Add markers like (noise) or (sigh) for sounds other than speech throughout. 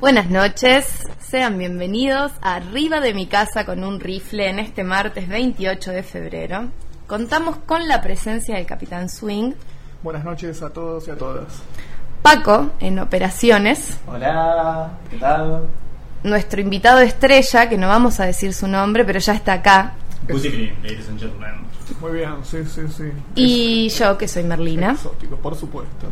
Buenas noches, sean bienvenidos a Arriba de mi casa con un rifle en este martes 28 de febrero. Contamos con la presencia del Capitán Swing, Buenas noches a todos y a todas. Paco en operaciones, Hola, ¿qué tal? nuestro invitado estrella, que no vamos a decir su nombre, pero ya está acá, Good evening, ladies and gentlemen. Muy bien, sí, sí, sí. y yo que soy Merlina. Exótico, por supuesto.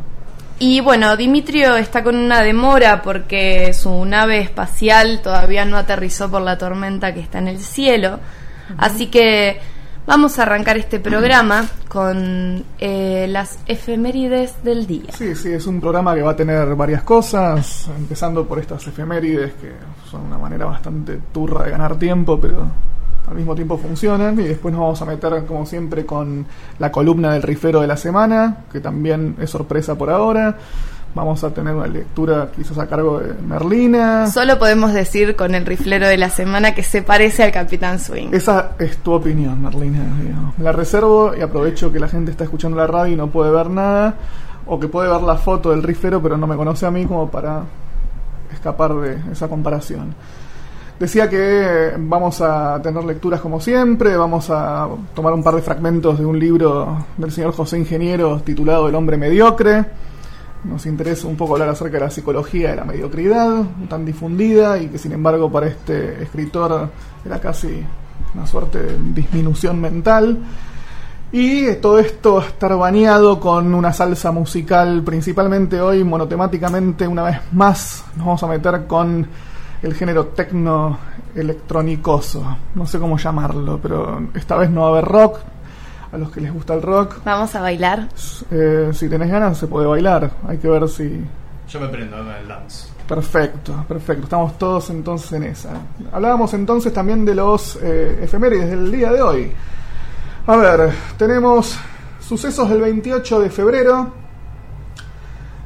Y bueno, Dimitrio está con una demora porque su nave espacial todavía no aterrizó por la tormenta que está en el cielo. Así que vamos a arrancar este programa con eh, las efemérides del día. Sí, sí, es un programa que va a tener varias cosas, empezando por estas efemérides que son una manera bastante turra de ganar tiempo, pero al mismo tiempo funcionan. Y después nos vamos a meter, como siempre, con la columna del rifero de la semana, que también es sorpresa por ahora. Vamos a tener una lectura quizás a cargo de Merlina. Solo podemos decir con el riflero de la semana que se parece al Capitán Swing. Esa es tu opinión, Merlina. digamos. La reservo y aprovecho que la gente está escuchando la radio y no puede ver nada, o que puede ver la foto del riflero pero no me conoce a mí como para escapar de esa comparación. Decía que vamos a tener lecturas como siempre, vamos a tomar un par de fragmentos de un libro del señor José Ingeniero titulado El hombre mediocre. Nos interesa un poco hablar acerca de la psicología de la mediocridad, tan difundida y que sin embargo para este escritor era casi una suerte de disminución mental. Y todo esto estar bañado con una salsa musical, principalmente hoy monotemáticamente, una vez más nos vamos a meter con el género tecno electrónicoso. No sé cómo llamarlo, pero esta vez no va a haber rock. A los que les gusta el rock, Vamos a bailar. eh, si tenés ganas se puede bailar. Hay que ver si... Yo me prendo con el dance. Perfecto, perfecto. Estamos todos entonces en esa. Hablábamos entonces también de los eh, efemérides del día de hoy. A ver, tenemos sucesos del 28 de febrero.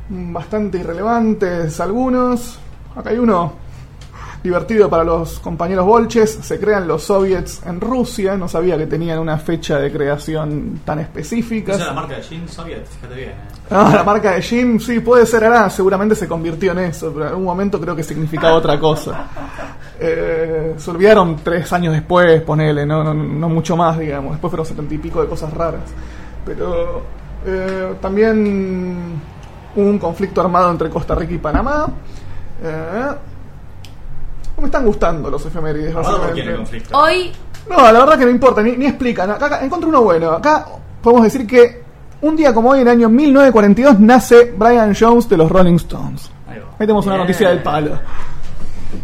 mm, Bastante irrelevantes algunos. Acá hay uno divertido para los compañeros bolches. Se crean los soviets en Rusia. No sabía que tenían una fecha de creación tan específica. Esa es la marca de Jean Soviet, fíjate bien. eh. Ah, la marca de Jim, sí, puede ser ahora, seguramente se convirtió en eso, pero en algún momento creo que significaba otra cosa. (laughs) Eh, se olvidaron tres años después, ponele, no, no, no mucho más, digamos, después fueron setenta y pico de cosas raras. Pero eh, también hubo un conflicto armado entre Costa Rica y Panamá. Eh, me están gustando los efemérides, ¿Armado por quién el básicamente. conflicto? Hoy No, la verdad que no importa, ni, ni explican. Acá, acá encontré uno bueno. Acá podemos decir que un día como hoy, en el año 1942, nace Brian Jones de los Rolling Stones. Ahí va. Ahí tenemos una Bien. noticia del palo.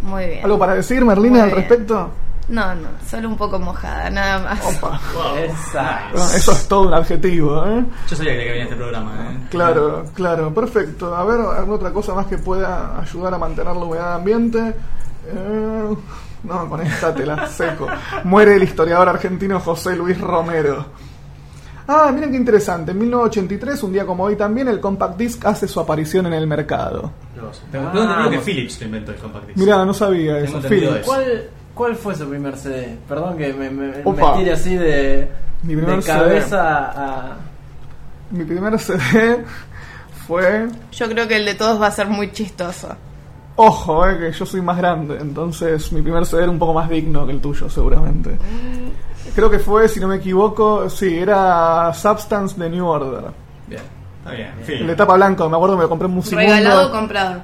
Muy bien. ¿Algo para decir, Merlina, Muy al bien. respecto? No, no, solo un poco mojada, nada más. Opa. Wow. Esa. Bueno, eso es todo un adjetivo, ¿eh? Yo sabía que venía este programa, ¿eh? Claro, claro, perfecto. A ver, ¿alguna otra cosa más que pueda ayudar a mantener la humedad ambiente? Eh, no, con esta te la seco. Muere el historiador argentino José Luis Romero. Ah, miren qué interesante. En 1983, un día como hoy también, el Compact Disc hace su aparición en el mercado. Tengo tengo entendido que Philips lo inventó el compact disc. Mirá, no sabía eso. Philips. eso. ¿Cuál, ¿Cuál fue su primer CD? Perdón que me, me, me Opa. tire así de, Mi primer de CD. cabeza a... Mi primer CD fue... Yo creo que el de todos va a ser muy chistoso. Ojo, eh, que yo soy más grande, entonces mi primer CD era un poco más digno que el tuyo, seguramente. Creo que fue, si no me equivoco, sí, era Substance de New Order. Bien, está bien. El Philips. de tapa blanco, me acuerdo que me compré en Musimundo. Regalado o comprado.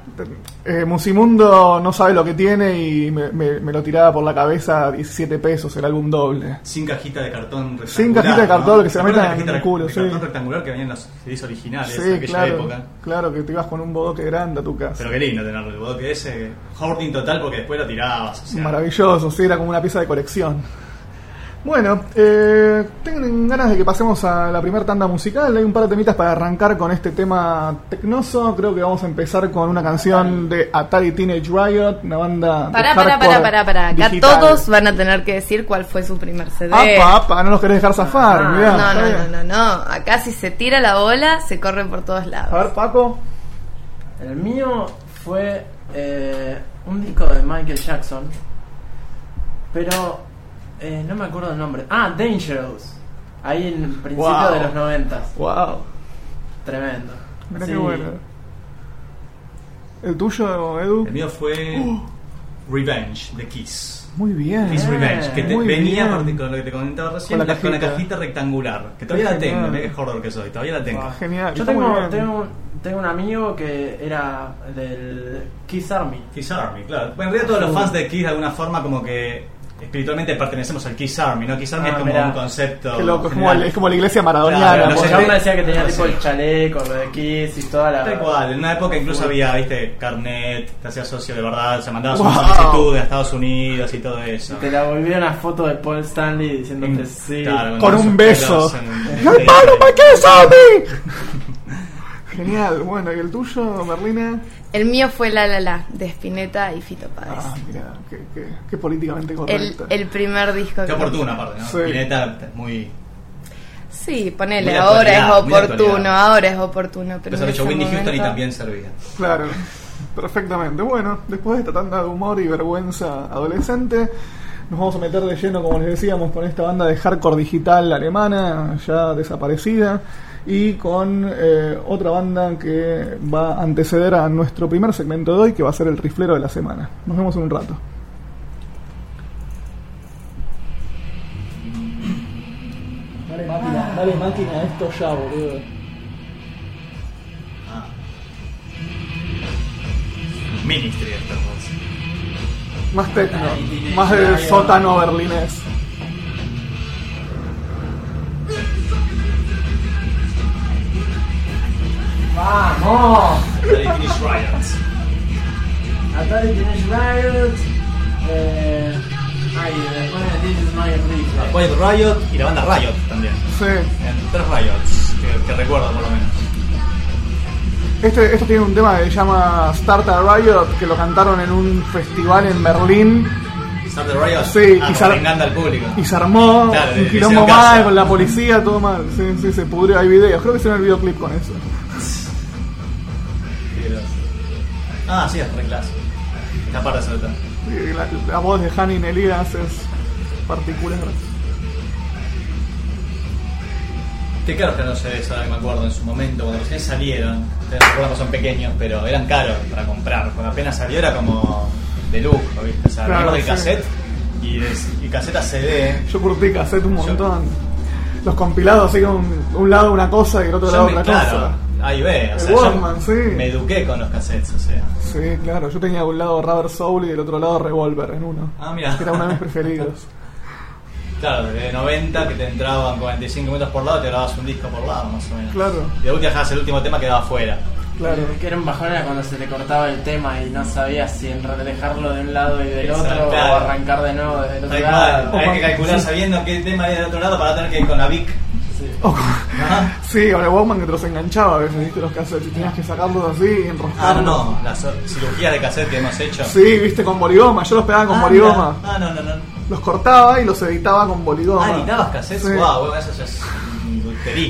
Eh, Musimundo no sabe lo que tiene y me, me- me lo tiraba por la cabeza a 17 pesos el álbum doble. Sin cajita de cartón rectangular. Sin cajita de cartón, ¿no? que se la ¿Te acuerdas metan en el culo, de sí. cartón rectangular que venían los CDs originales de Sí, aquella claro, época. claro, que te ibas con un bodoque grande a tu casa. Pero qué lindo tenerlo, el bodoque ese. Hoarding total porque después lo tirabas. O sea, Maravilloso, sí, era como una pieza de colección. Bueno, eh, tengo ganas de que pasemos a la primera tanda musical. Hay un par de temitas para arrancar con este tema tecnoso. Creo que vamos a empezar con una canción de Atari Teenage Riot, una banda. de Pará, pará, pará, pará, pará. Acá digital. todos van a tener que decir cuál fue su primer CD. Apa, apa, no nos querés dejar zafar. Ah, mirá, no, no, no, no, no. Acá si se tira la bola, se corre por todos A lados. ver, Paco. El mío fue eh, un disco de Michael Jackson, pero eh, no me acuerdo el nombre. Ah, Dangerous. Ahí en el principio Wow. de los noventas. Wow. Tremendo. Mira Sí. qué bueno. ¿El tuyo, Edu? El mío fue Uh. Revenge de Kiss. Muy bien. Kiss Revenge, que te- venía bien. con lo que te comentaba recién, Con la la- con la cajita. cajita rectangular. Que todavía la tengo, qué horror que soy, todavía la tengo. Ah, Genial, Yo tengo, tengo, un- tengo un amigo que era del Kiss Army. Kiss Army, claro. Bueno, en realidad todos los fans de Kiss de alguna forma como que espiritualmente pertenecemos al Kiss Army, ¿no? Kiss Army Ah, es como mirá. un concepto. Qué loco, es como, general. el- es como la iglesia maradoniana. Claro, me decía que tenía no tipo el chaleco, lo de Kiss y toda la. Tal cual, en una época incluso había, viste, carnet, te hacías socio de verdad, se mandabas Wow. una solicitud de Estados Unidos y todo eso. Te la volvieron una foto de Paul Stanley diciéndote Mm, sí. claro, Con un beso. pelos en- en- ¡No en- paro, my Kiss Army! Genial, bueno, ¿y el tuyo, Merlina? El mío fue La La La, de Spinetta y Fito Páez. Ah, mira, qué, qué, qué políticamente correcto. el primer disco Qué que- oportuno aparte, ¿no? Sí. Spinetta es muy... Sí, ponele, Muy ahora es oportuno, ahora es oportuno. Pero dicho ese Whitney Houston y también servía. Claro, perfectamente. Bueno, después de esta tanda de humor y vergüenza adolescente, nos vamos a meter de lleno, como les decíamos, con esta banda de hardcore digital alemana, ya desaparecida, y con eh, otra banda que va a anteceder a nuestro primer segmento de hoy, que va a ser el riflero de la semana. Nos vemos en un rato. Dale máquina, dale máquina esto ya, boludo. Ah. Ministry esta voz. Más techno, más de sótano berlinés. ¡Vamos! Atari Finish Riots. Atari Teenage Riot. Eh, ay, después de This is My Rifle. Quiet Riot y la banda Riot también. Sí. En tres Riots, que, que recuerdo por lo menos. Este, esto tiene un tema que se llama Start a Riot, que lo cantaron en un festival en Berlín Start the Riot, Sí, ah, y vengando al público. y se armó Claro, un quilombo mal con la policía, todo mal. Sí, sí, se pudrió. Hay videos, creo que hicieron el videoclip con eso. Ah, sí, es re clásico. Esta parte sobre todo. Y La, la voz de Hani Elías es particular. Qué caros que no sé eso, ahora que me acuerdo en su momento, cuando recién salieron. Ustedes recuerdan que son pequeños, pero eran caros para comprar. Cuando apenas salió era como de lujo, ¿viste? O sea, Claro, de sí. cassette y, de, y cassette a CD. Yo curtí cassette un Yo- montón. Los compilados así con un lado una cosa y el otro lado me, otra claro, cosa. Ahí ve, o El sea, yo Walkman, sí. me eduqué con los cassettes, o sea. Sí, claro. Yo tenía de un lado Rubber Soul y del otro lado Revolver en uno. Ah, mira. Que era uno de mis (laughs) preferidos. Claro, de 90 que te entraban 45 minutos por lado, te grababas un disco por lado, más o menos. Claro. Y de última dejabas el último tema quedaba afuera. Claro. Que era un bajón era cuando se te cortaba el tema y no sabías si dejarlo de un lado y del Exacto, otro claro. o arrancar de nuevo desde el otro Tal lado. hay que calcular sabiendo qué tema era del otro lado para tener que ir con la Vic. O. (laughs) Sí, o el Walkman que te los enganchaba a veces, viste los cassettes y tenías que sacarlos así y Ah, enroscarlos. no, las cirugías de cassette que hemos hecho. Sí, viste, con boligoma, yo los pegaba con ah, boligoma. Ah, no, no, no. Los cortaba y los editaba con boligoma. Ah, editabas cassettes, Sí. wow, bueno, eso ya es.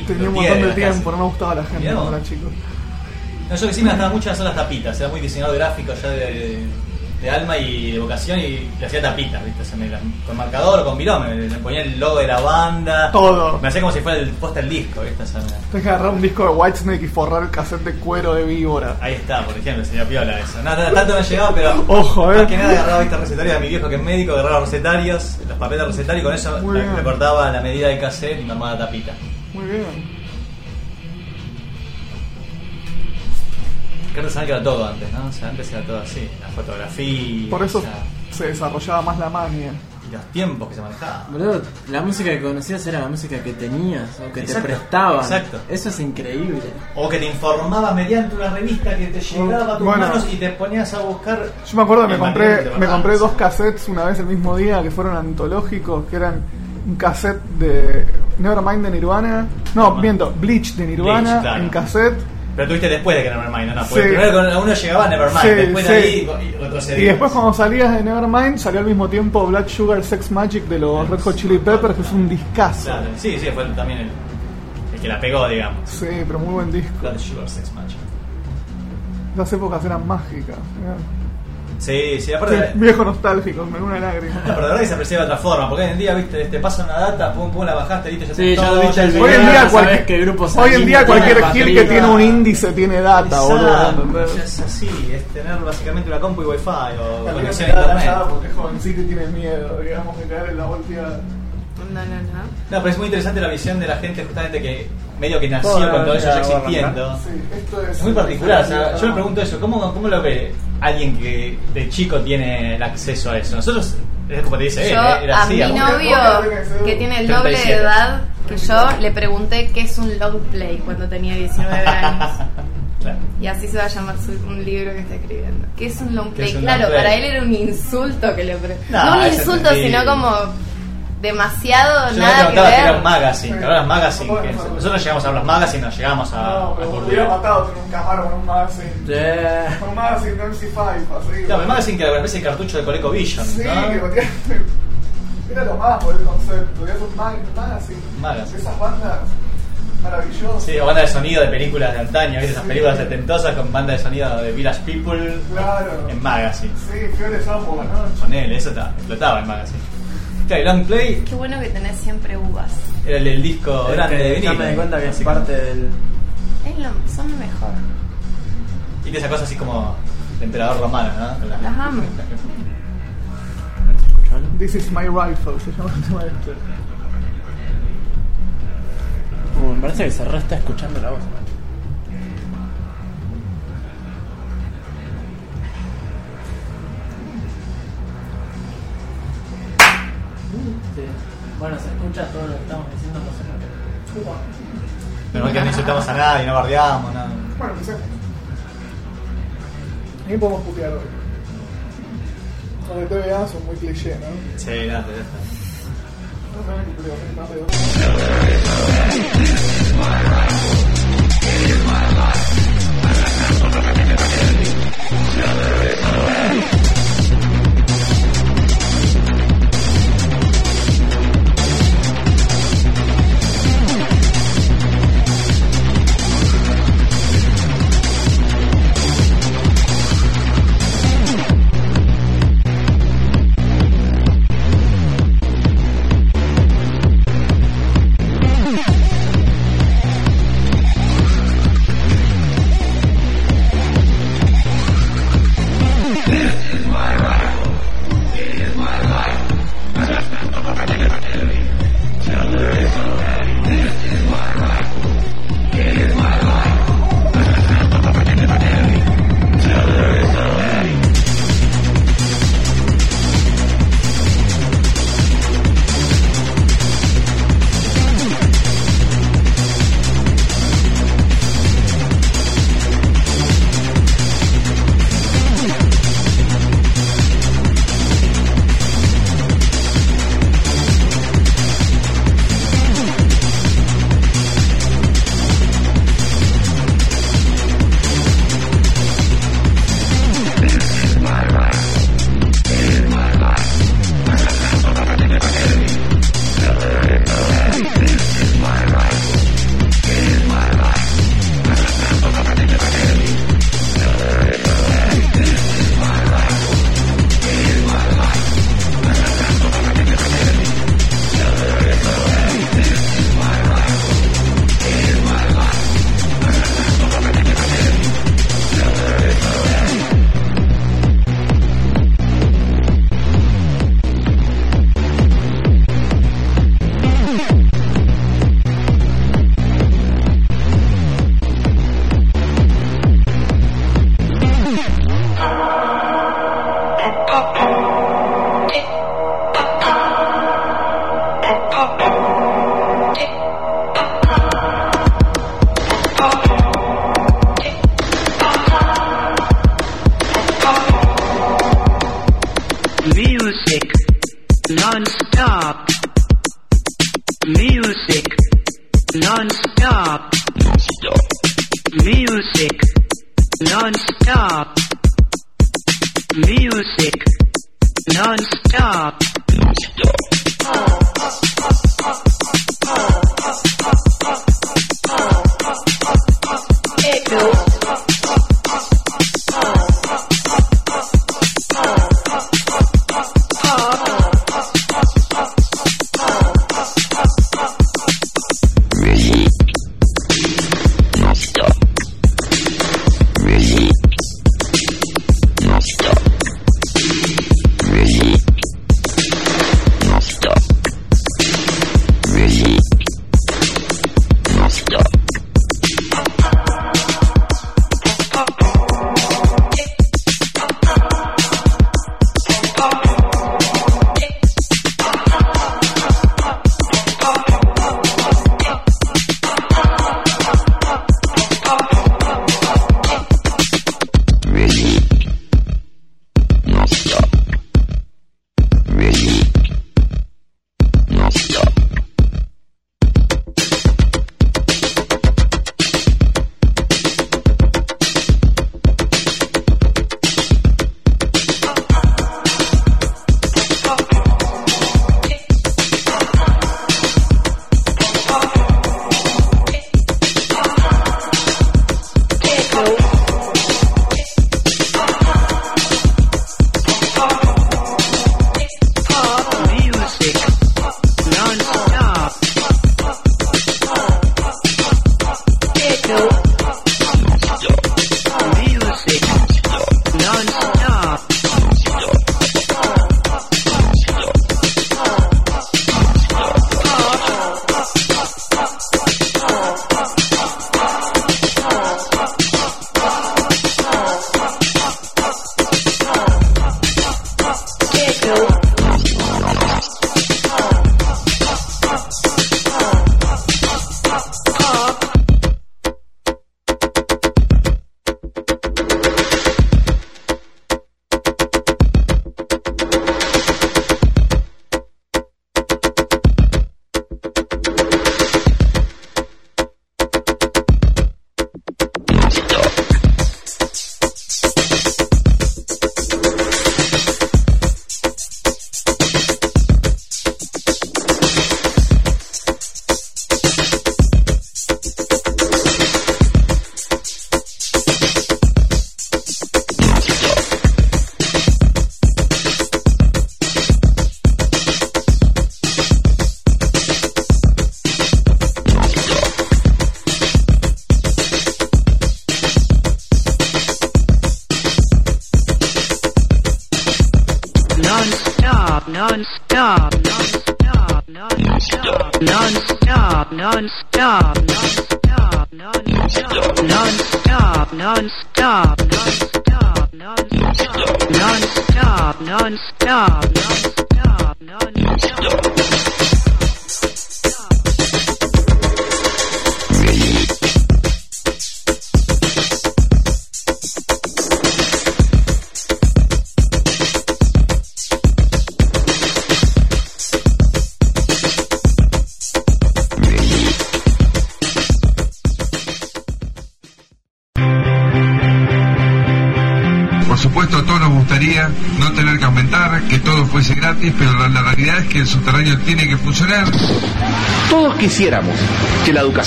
Tenía un montón de tiempo, no me gustaba la gente cuando era chico. No, yo que sí me gastaba mucho en hacer las tapitas, era muy diseñador gráfico ya de, de- de alma y de vocación y le hacía tapitas, ¿viste? O sea, me la- con marcador o con virón, me, ponía el logo de la banda. Todo. Me hacía como si fuera el post del disco, ¿viste? O sea, me- que agarrar un disco de Whitesnake y forrar el cassette de cuero de víbora. Ahí está, por ejemplo, sería piola eso. No, no, tanto no llegaba, pero. Ojo, eh. Más que nada agarraba este recetario de mi viejo que es médico, agarraba los recetarios, los papeles recetarios y con eso Muy le, bien. cortaba la medida del cassette y me armaba tapita. Muy bien. Que artesanal que era todo antes, ¿no? O sea, antes era todo así, la fotografía. Por eso o sea, se desarrollaba más la mania. y los tiempos que se manejaban. Boludo, la música que conocías era la música que tenías o que Exacto, te prestaban. exacto. Eso es increíble. O que te informaba mediante una revista que te llegaba a tus Bueno. manos y te ponías a buscar. Yo me acuerdo que me compré, me compré dos cassettes una vez el mismo día que fueron antológicos, que eran un cassette de Nevermind de Nirvana, no, miento, Bleach de Nirvana Bleach, claro. en cassette, Pero tuviste después de que Nevermind, no, no, porque Sí. primero con uno llegaba a Nevermind, Sí, después sí. de ahí y retrocedías. y después cuando salías de Nevermind salió al mismo tiempo Black Sugar Sex Magic de los Red Hot Chili Peppers, que es un discazo. Claro, sí, sí, fue también el, el que la pegó, digamos. Sí, pero muy buen disco. Blood Sugar Sex Magic. Las épocas eran mágicas. mirá. Sí, sí, aparte. Sí, viejo nostálgico, me da una lágrima. Pero la verdad que se aprecia de otra forma, porque hoy en día, viste, te pasa una data, pum, pum, la bajaste, viste, ya Sí, ya todo, viste el Hoy en día, ya cual- sabes qué grupo hoy en día cualquier gil que tiene un índice tiene data, boludo. Es así, es tener básicamente una compu y wifi o conexión a internet. porque es jovencito y tiene miedo, digamos, de caer en la volteada. No, no, no. No, pero es muy interesante la visión de la gente justamente que medio que nació Toda con todo eso ya existiendo. Sí, esto es... Es muy particular, o sea, yo me pregunto eso, ¿cómo, ¿cómo lo ve alguien que de chico tiene el acceso a eso? Nosotros, es como te dice él, Yo eh, era a así. mi novio, que tiene el doble de 37. edad que yo, le pregunté qué es un long play cuando tenía 19 (laughs) años. Claro. Y así se va a llamar su- un libro que está escribiendo. ¿Qué es un long ¿Qué play? es un claro, long play? para él era un insulto que le pre- No, No, un insulto, sino como demasiado Yo nada que ver. magazine, que ahora los magazine, Bueno, que bueno. nosotros llegamos a ver los magazines, no llegamos a, No, pero me hubiera matado tener un camaro con un magazine. Yeah. Con un magazine de MC5, así. Claro, el magazine que era una especie de cartucho de ColecoVision, Sí, ¿no? que (laughs) Era lo más por el concepto. Era un mag- magazine. Magazine. Esas bandas maravillosas. Sí, o banda de sonido de películas de antaño, ¿viste? esas películas setentosas con banda de sonido de Village People Claro. en magazine. Sí, Fiore Sambo, ¿no? Con él, eso ta- explotaba en magazine. Claro, Play Qué bueno que tenés siempre uvas. era el, el disco Es grande que de ya vinilo. me di cuenta que es parte del. Es lo- son lo mejor. Y de esa cosa así como de emperador romano, ¿no? Las amo. This is my rifle, se llama el tema este. Uh, me parece que se re está escuchando la voz. Sí. Bueno, se escucha todo lo que estamos diciendo, no qué. Menos mal que no insultamos a nadie, no bardeamos, nada. Bueno, empecemos. Ahí podemos putear hoy. Los de TVA son muy cliché, ¿no? Sí, nada, ya está.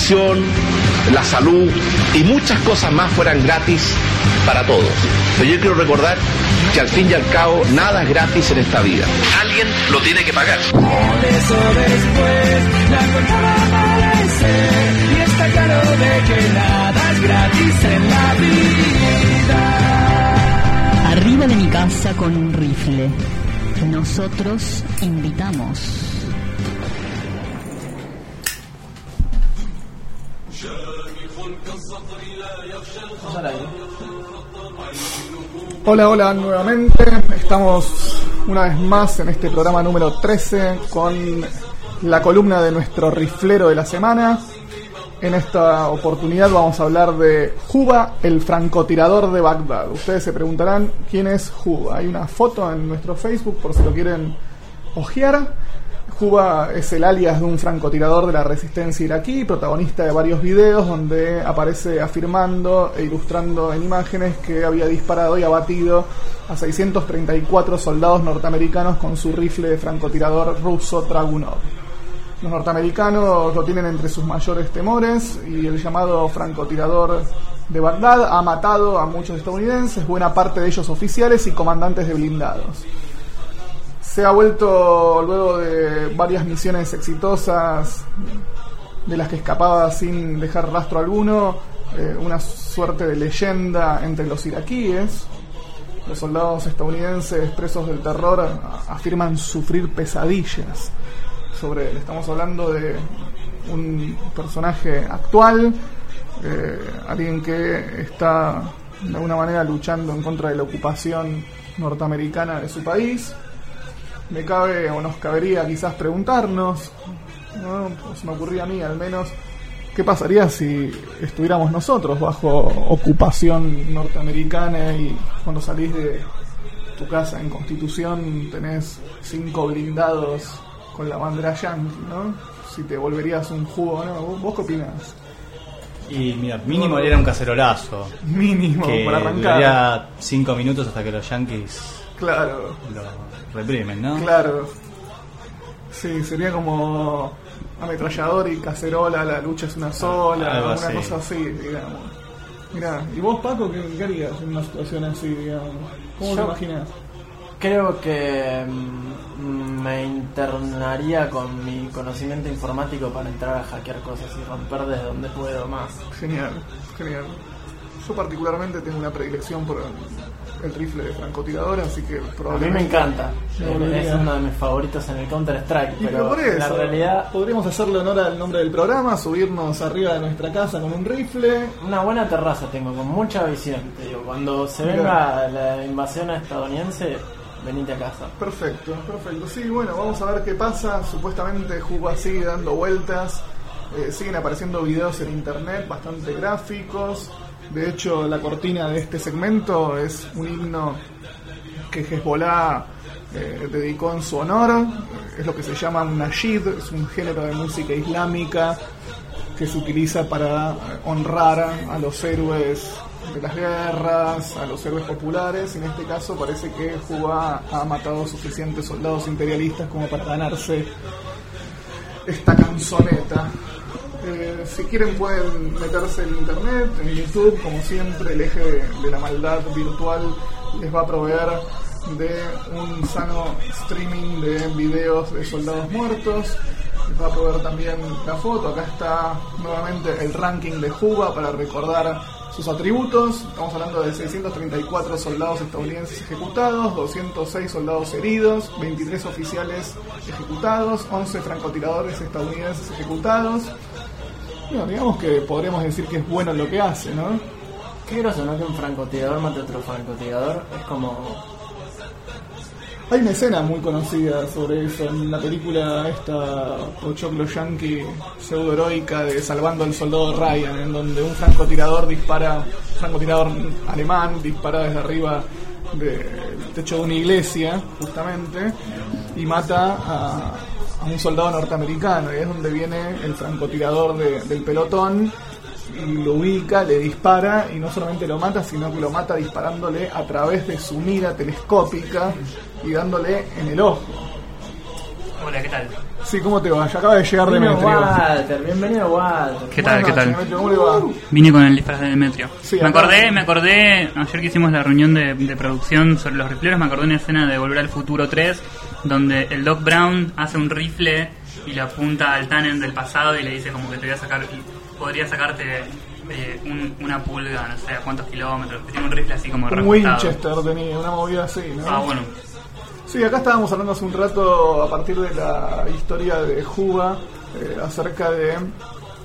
Educación, la salud y muchas cosas más fueran gratis para todos. Pero yo quiero recordar que al fin y al cabo nada es gratis en esta vida. Alguien lo tiene que pagar. Arriba de mi casa con un rifle. Nosotros invitamos. Hola, hola nuevamente. Estamos una vez más en este programa número 13 con la columna de nuestro riflero de la semana. En esta oportunidad vamos a hablar de Juba, el francotirador de Bagdad. Ustedes se preguntarán quién es Juba. Hay una foto en nuestro Facebook por si lo quieren ojear. Juba es el alias de un francotirador de la resistencia iraquí, protagonista de varios videos donde aparece afirmando e ilustrando en imágenes que había disparado y abatido a 634 soldados norteamericanos con su rifle de francotirador ruso Dragunov. Los norteamericanos lo tienen entre sus mayores temores y el llamado francotirador de Bagdad ha matado a muchos estadounidenses, buena parte de ellos oficiales y comandantes de blindados se ha vuelto luego de varias misiones exitosas de las que escapaba sin dejar rastro alguno, eh, una suerte de leyenda entre los iraquíes. Los soldados estadounidenses presos del terror afirman sufrir pesadillas sobre él. Estamos hablando de un personaje actual, eh, alguien que está de alguna manera luchando en contra de la ocupación norteamericana de su país me cabe o nos cabería quizás preguntarnos, ¿no? Pues me ocurría a mí al menos, ¿qué pasaría si estuviéramos nosotros bajo ocupación norteamericana y cuando salís de tu casa en Constitución tenés cinco blindados con la bandera yankee, ¿no? Si te volverías un jugo, ¿no? ¿Vos, qué opinás? Y mira, mínimo era un cacerolazo. Mínimo, que para arrancar. duraría cinco minutos hasta que los yankees Claro, lo reprimen, ¿no? claro. Sí, sería como ametrallador y cacerola, la lucha es una sola, Algo una así. cosa así, digamos. Mirá, ¿y vos, Paco, qué, qué harías en una situación así, digamos? ¿Cómo te Yo- imaginas? Creo que mm, me internaría con mi conocimiento informático para entrar a hackear cosas y romper desde donde puedo más. Genial, genial. Yo particularmente tengo una predilección por el, el rifle de francotirador, así que A mí probablemente... me encanta. Me. Es uno de mis favoritos en el Counter Strike, Y pero pero por en la eso, realidad podríamos hacerle honor al nombre del programa, subirnos arriba de nuestra casa con un rifle, una buena terraza tengo con mucha visión. Te digo, cuando se venga la invasión estadounidense, venite a casa. Perfecto, perfecto. Sí, bueno, vamos a ver qué pasa. Supuestamente Juba sigue dando vueltas. eh, siguen apareciendo videos en internet bastante gráficos. De hecho, la cortina de este segmento es un himno que Hezbollah eh, dedicó en su honor. Es lo que se llama un nashid, es un género de música islámica que se utiliza para honrar a los héroes de las guerras, a los héroes populares. En este caso parece que Juba ha matado suficientes soldados imperialistas como para ganarse esta canzoneta. Eh, si quieren pueden meterse en internet, en YouTube, como siempre, el eje de, de la maldad virtual les va a proveer de un sano streaming de videos de soldados muertos. Les va a proveer también la foto. Acá está nuevamente el ranking de Juba para recordar sus atributos, estamos hablando de 634 soldados estadounidenses ejecutados, 206 soldados heridos, 23 oficiales ejecutados, 11 francotiradores estadounidenses ejecutados. Bueno, digamos que podríamos decir que es bueno lo que hace, ¿no? Qué groso, ¿no? Que un francotirador mate a otro francotirador. Es como. Hay una escena muy conocida sobre eso en la película esta Pochoclo Yankee pseudo heroica de Salvando al Soldado Ryan, en donde un francotirador dispara, un francotirador alemán dispara desde arriba del techo de una iglesia, justamente, y mata a, un soldado norteamericano, y es donde viene el francotirador de- del pelotón lo ubica, le dispara y no solamente lo mata, sino que lo mata disparándole a través de su mira telescópica y dándole en el ojo. Hola, ¿qué tal? Sí, ¿cómo te va? Ya acaba de llegar Bienvenido Demetrio. Walter, bienvenido Walter. ¿Qué tal, Buenas qué tal? noches, Demetrio, ¿Cómo le va? Vine con el disfraz de Demetrio. Sí, me acá- acordé, me acordé, ayer que hicimos la reunión de, de producción sobre los rifleros, me acordé una escena de Volver al Futuro 3, donde el Doc Brown hace un rifle y le apunta al Tannen del pasado y le dice como que te voy a sacar, podría sacarte eh, un- una pulga, no sé a cuántos kilómetros, tiene un rifle así como Un. Winchester tenía, una movida así, ¿no? Ah, bueno. Sí, acá estábamos hablando hace un rato a partir de la historia de Juba eh, acerca de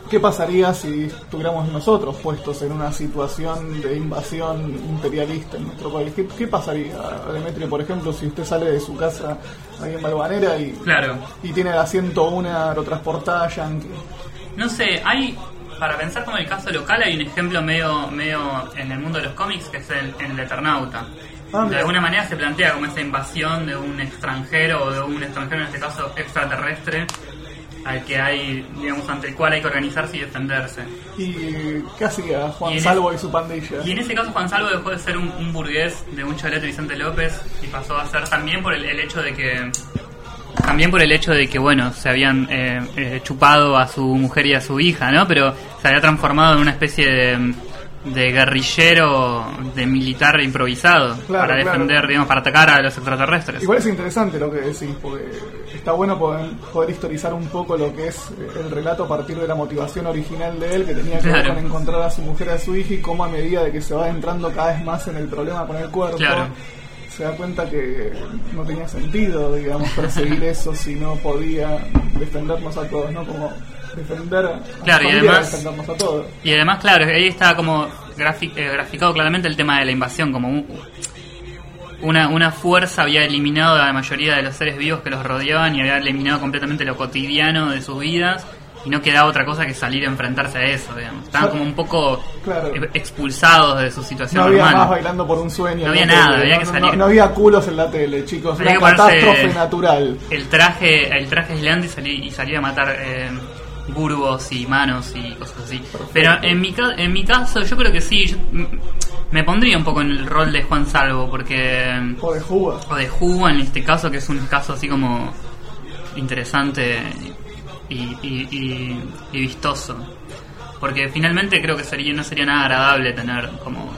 qué pasaría si estuviéramos nosotros puestos en una situación de invasión imperialista en nuestro país. ¿Qué, qué pasaría, Demetrio, por ejemplo, si usted sale de su casa ahí en Balvanera y, Claro. y tiene la 101 aerotransportada yankee? No sé, hay. Para pensar como el caso local, hay un ejemplo medio, medio en el mundo de los cómics que es el, en el Eternauta. Ah, de alguna manera se plantea como esa invasión de un extranjero o de un extranjero, en este caso extraterrestre, al que hay, digamos, ante el cual hay que organizarse y defenderse. ¿Y qué hacía Juan Y Salvo y su pandilla? Y en ese caso Juan Salvo dejó de ser un, un burgués de un chalet de Vicente López y pasó a ser también por el, el hecho de que también por el hecho de que bueno se habían eh, eh, chupado a su mujer y a su hija, ¿no? Pero se había transformado en una especie de, de guerrillero, de militar improvisado Claro, para claro. defender, digamos, para atacar a los extraterrestres. Igual es interesante lo que decís, porque está bueno poder, poder historizar un poco lo que es eh, el relato a partir de la motivación original de él, que tenía que ver con encontrar a su mujer y a su hija, y cómo a medida de que se va entrando cada vez más en el problema con el cuerpo. Se da cuenta que no tenía sentido, digamos, perseguir (laughs) eso si no podía defendernos a todos, ¿no? Como defender a Claro, y además- defendernos a todos. Y además, claro, ahí está como grafi- eh, graficado claramente el tema de la invasión, como un- una, una fuerza había eliminado a la mayoría de los seres vivos que los rodeaban y había eliminado completamente lo cotidiano de sus vidas y no quedaba otra cosa que salir a enfrentarse a eso, digamos. Estaban como un poco Claro. expulsados de su situación No había normal. más bailando por un sueño. No había nada, tele, había no, que salir. no había culos en la tele, chicos. Había Una que catástrofe natural. el traje el traje aislante y salir, y salir a matar eh, burbos y manos y cosas así. Pero en mi, en mi caso yo creo que sí, yo, me pondría un poco en el rol de Juan Salvo porque O de Juba. o de Juba en este caso que es un caso así como interesante y, y, y- y vistoso. Porque finalmente creo que sería no sería nada agradable tener como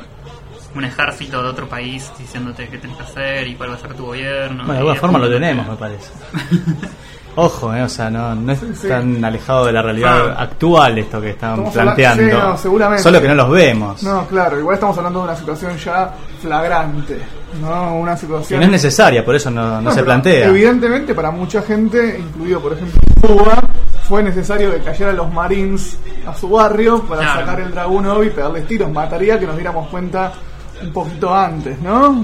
un ejército de otro país diciéndote qué tenés que hacer y cuál va a ser tu gobierno. Bueno, de alguna forma lo tenemos, me parece. (laughs) Ojo, eh, o sea, no, no es sí. tan alejado de la realidad Ah. actual esto que están Estamos planteando. hablando- sí, no, seguramente. Solo que no los vemos. No, claro, igual estamos hablando de una situación ya flagrante, ¿no? Una que situación... no es necesaria, por eso no, no No, se plantea. Evidentemente para mucha gente, incluido por ejemplo Cuba, fue necesario que cayeran los Marines a su barrio para Claro. sacar el Dragunov y pegarles tiros. Mataría que nos diéramos cuenta un poquito antes, ¿no?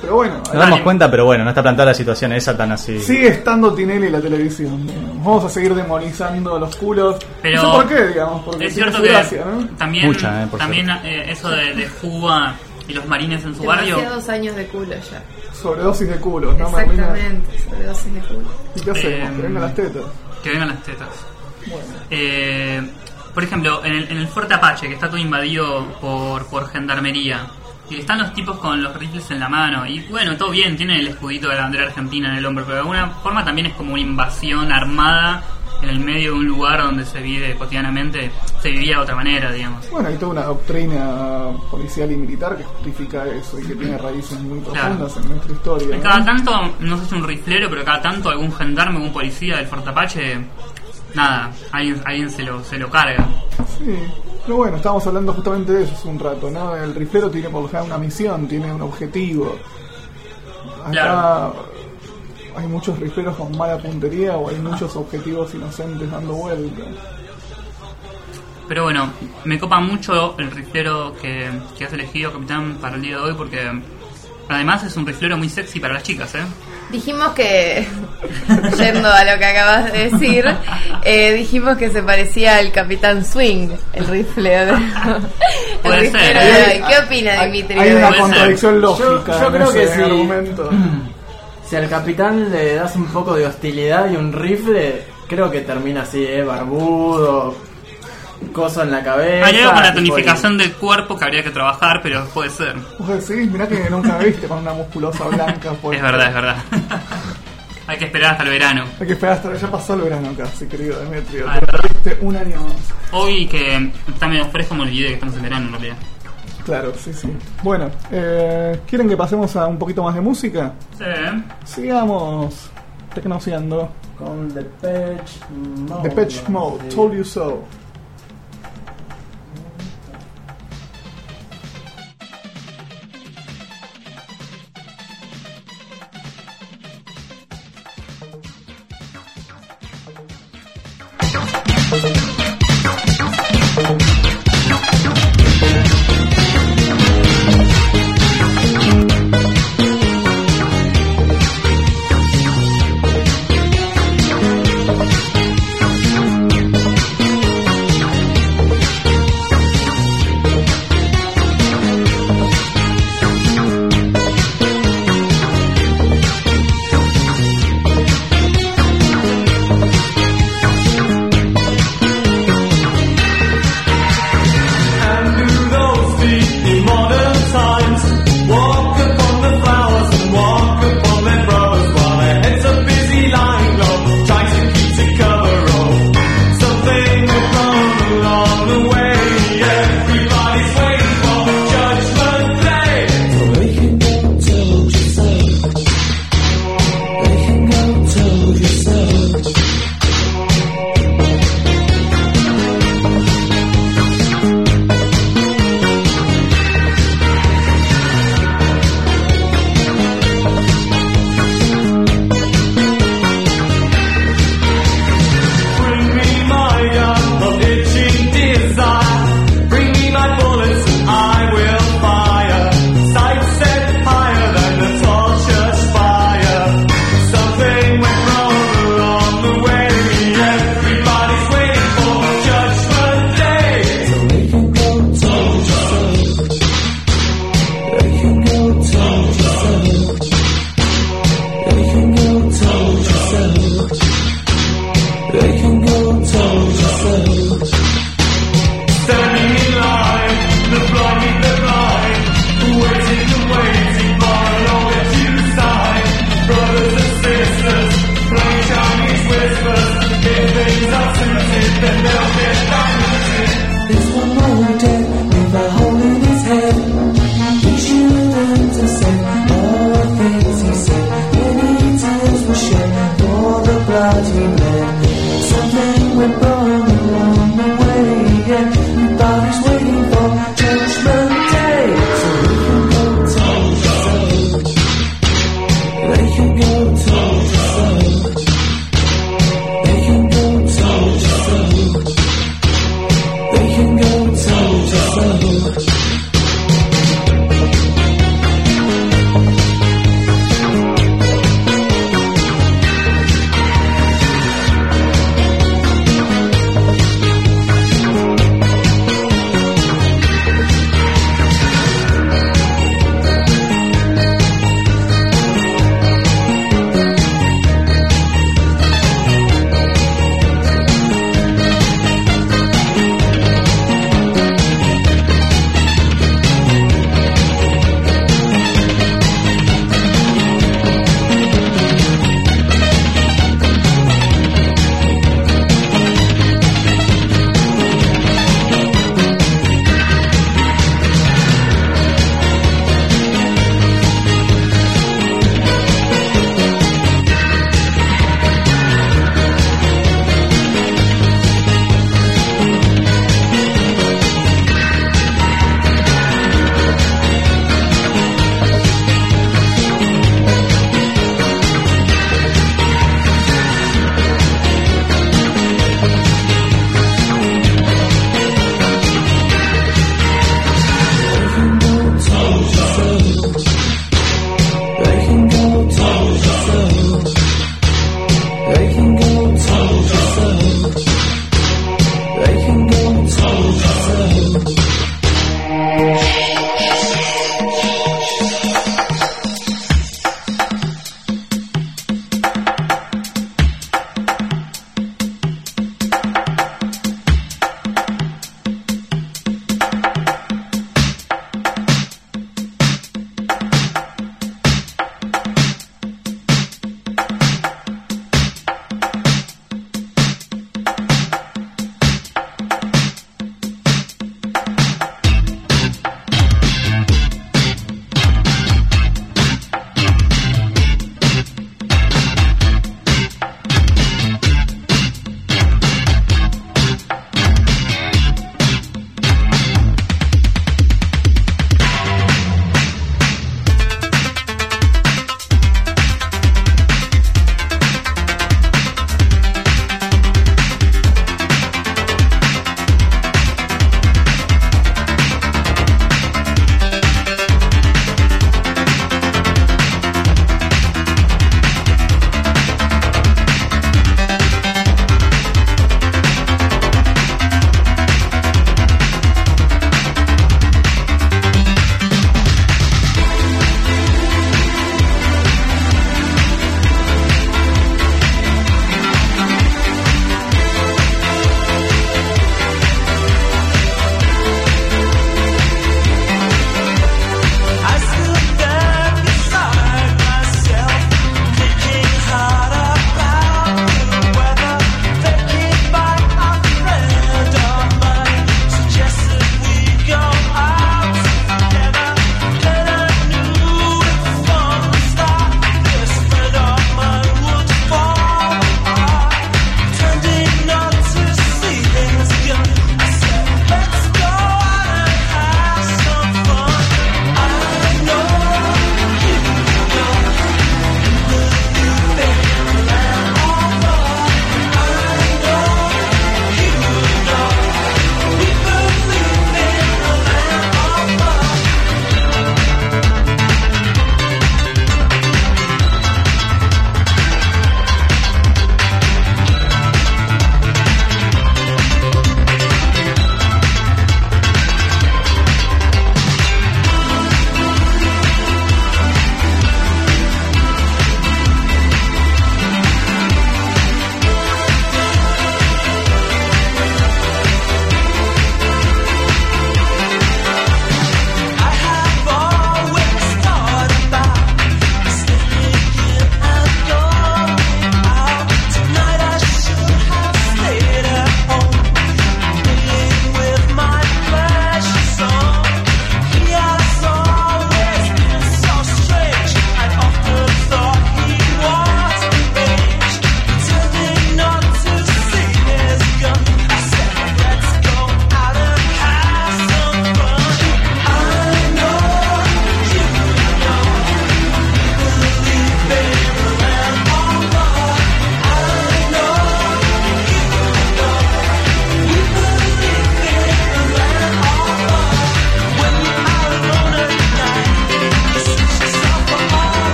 Pero bueno, Nos damos cuenta, pero bueno, no está planteada la situación esa tan así. sigue estando Tinelli en la televisión. digamos. Vamos a seguir demonizando los culos. Pero no sé por qué, digamos, porque es cierto que gracia, ¿no? también, Mucha, eh, por también eh, eso de, de Cuba y los marines en su barrio. Demasiados años de culo ya. Sobredosis de culos, ¿no? Exactamente, sobredosis de culo. ¿Y qué hacemos? Eh, las tetas. Que vengan las tetas. Eh, por ejemplo, en el, en el fuerte Apache, que está todo invadido por, por gendarmería, y están los tipos con los rifles en la mano, y bueno, todo bien, tienen el escudito de la bandera argentina en el hombro, pero de alguna forma también es como una invasión armada en el medio de un lugar donde se vive cotidianamente, se vivía de otra manera, digamos. Bueno, hay toda una doctrina policial y militar que justifica eso y que tiene raíces muy Claro. profundas en nuestra historia. ¿no? Cada tanto, no sé si un riflero, pero cada tanto algún gendarme, algún policía del Fuerte Apache, nada, alguien, alguien se, lo, se lo carga. Sí, Pero bueno, estábamos hablando justamente de eso hace un rato, ¿no? El riflero tiene por lo general una misión, tiene un objetivo. Acá Claro. Hay muchos rifleros con mala puntería o hay muchos objetivos inocentes dando vueltas. Pero bueno, me copa mucho el riflero que, que has elegido, capitán, para el día de hoy, porque además es un riflero muy sexy para las chicas, ¿eh? Dijimos que, (laughs) yendo a lo que acabas de decir, eh, dijimos que se parecía al Capitán Swing, el riflero. (laughs) El Puede riflero ser, de ¿eh? hoy. ¿Qué opina Dimitri? hay una contradicción lógica Yo- yo en creo que sí. argumento. (clears throat) (clears throat) Si al capitán le das un poco de hostilidad y un rifle, creo que termina así, ¿eh? Barbudo, coso en la cabeza. Hay algo con la tonificación del cuerpo que habría que trabajar, pero puede ser. Vos decís, mirá que nunca me viste con una musculosa blanca. (laughs) pues. Es verdad, es verdad. (laughs) Hay que esperar hasta el verano. Hay que esperar hasta ya pasó el verano casi, querido Demetrio. Ah, Te un año más. Hoy que está medio fresco me olvidé que estamos en verano en realidad. Claro, sí, sí. Bueno, eh, ¿quieren que pasemos a un poquito más de música? Sí. Sigamos tecnoseando. Con The Patch Mode. The Patch Mode, Sí. Told You So.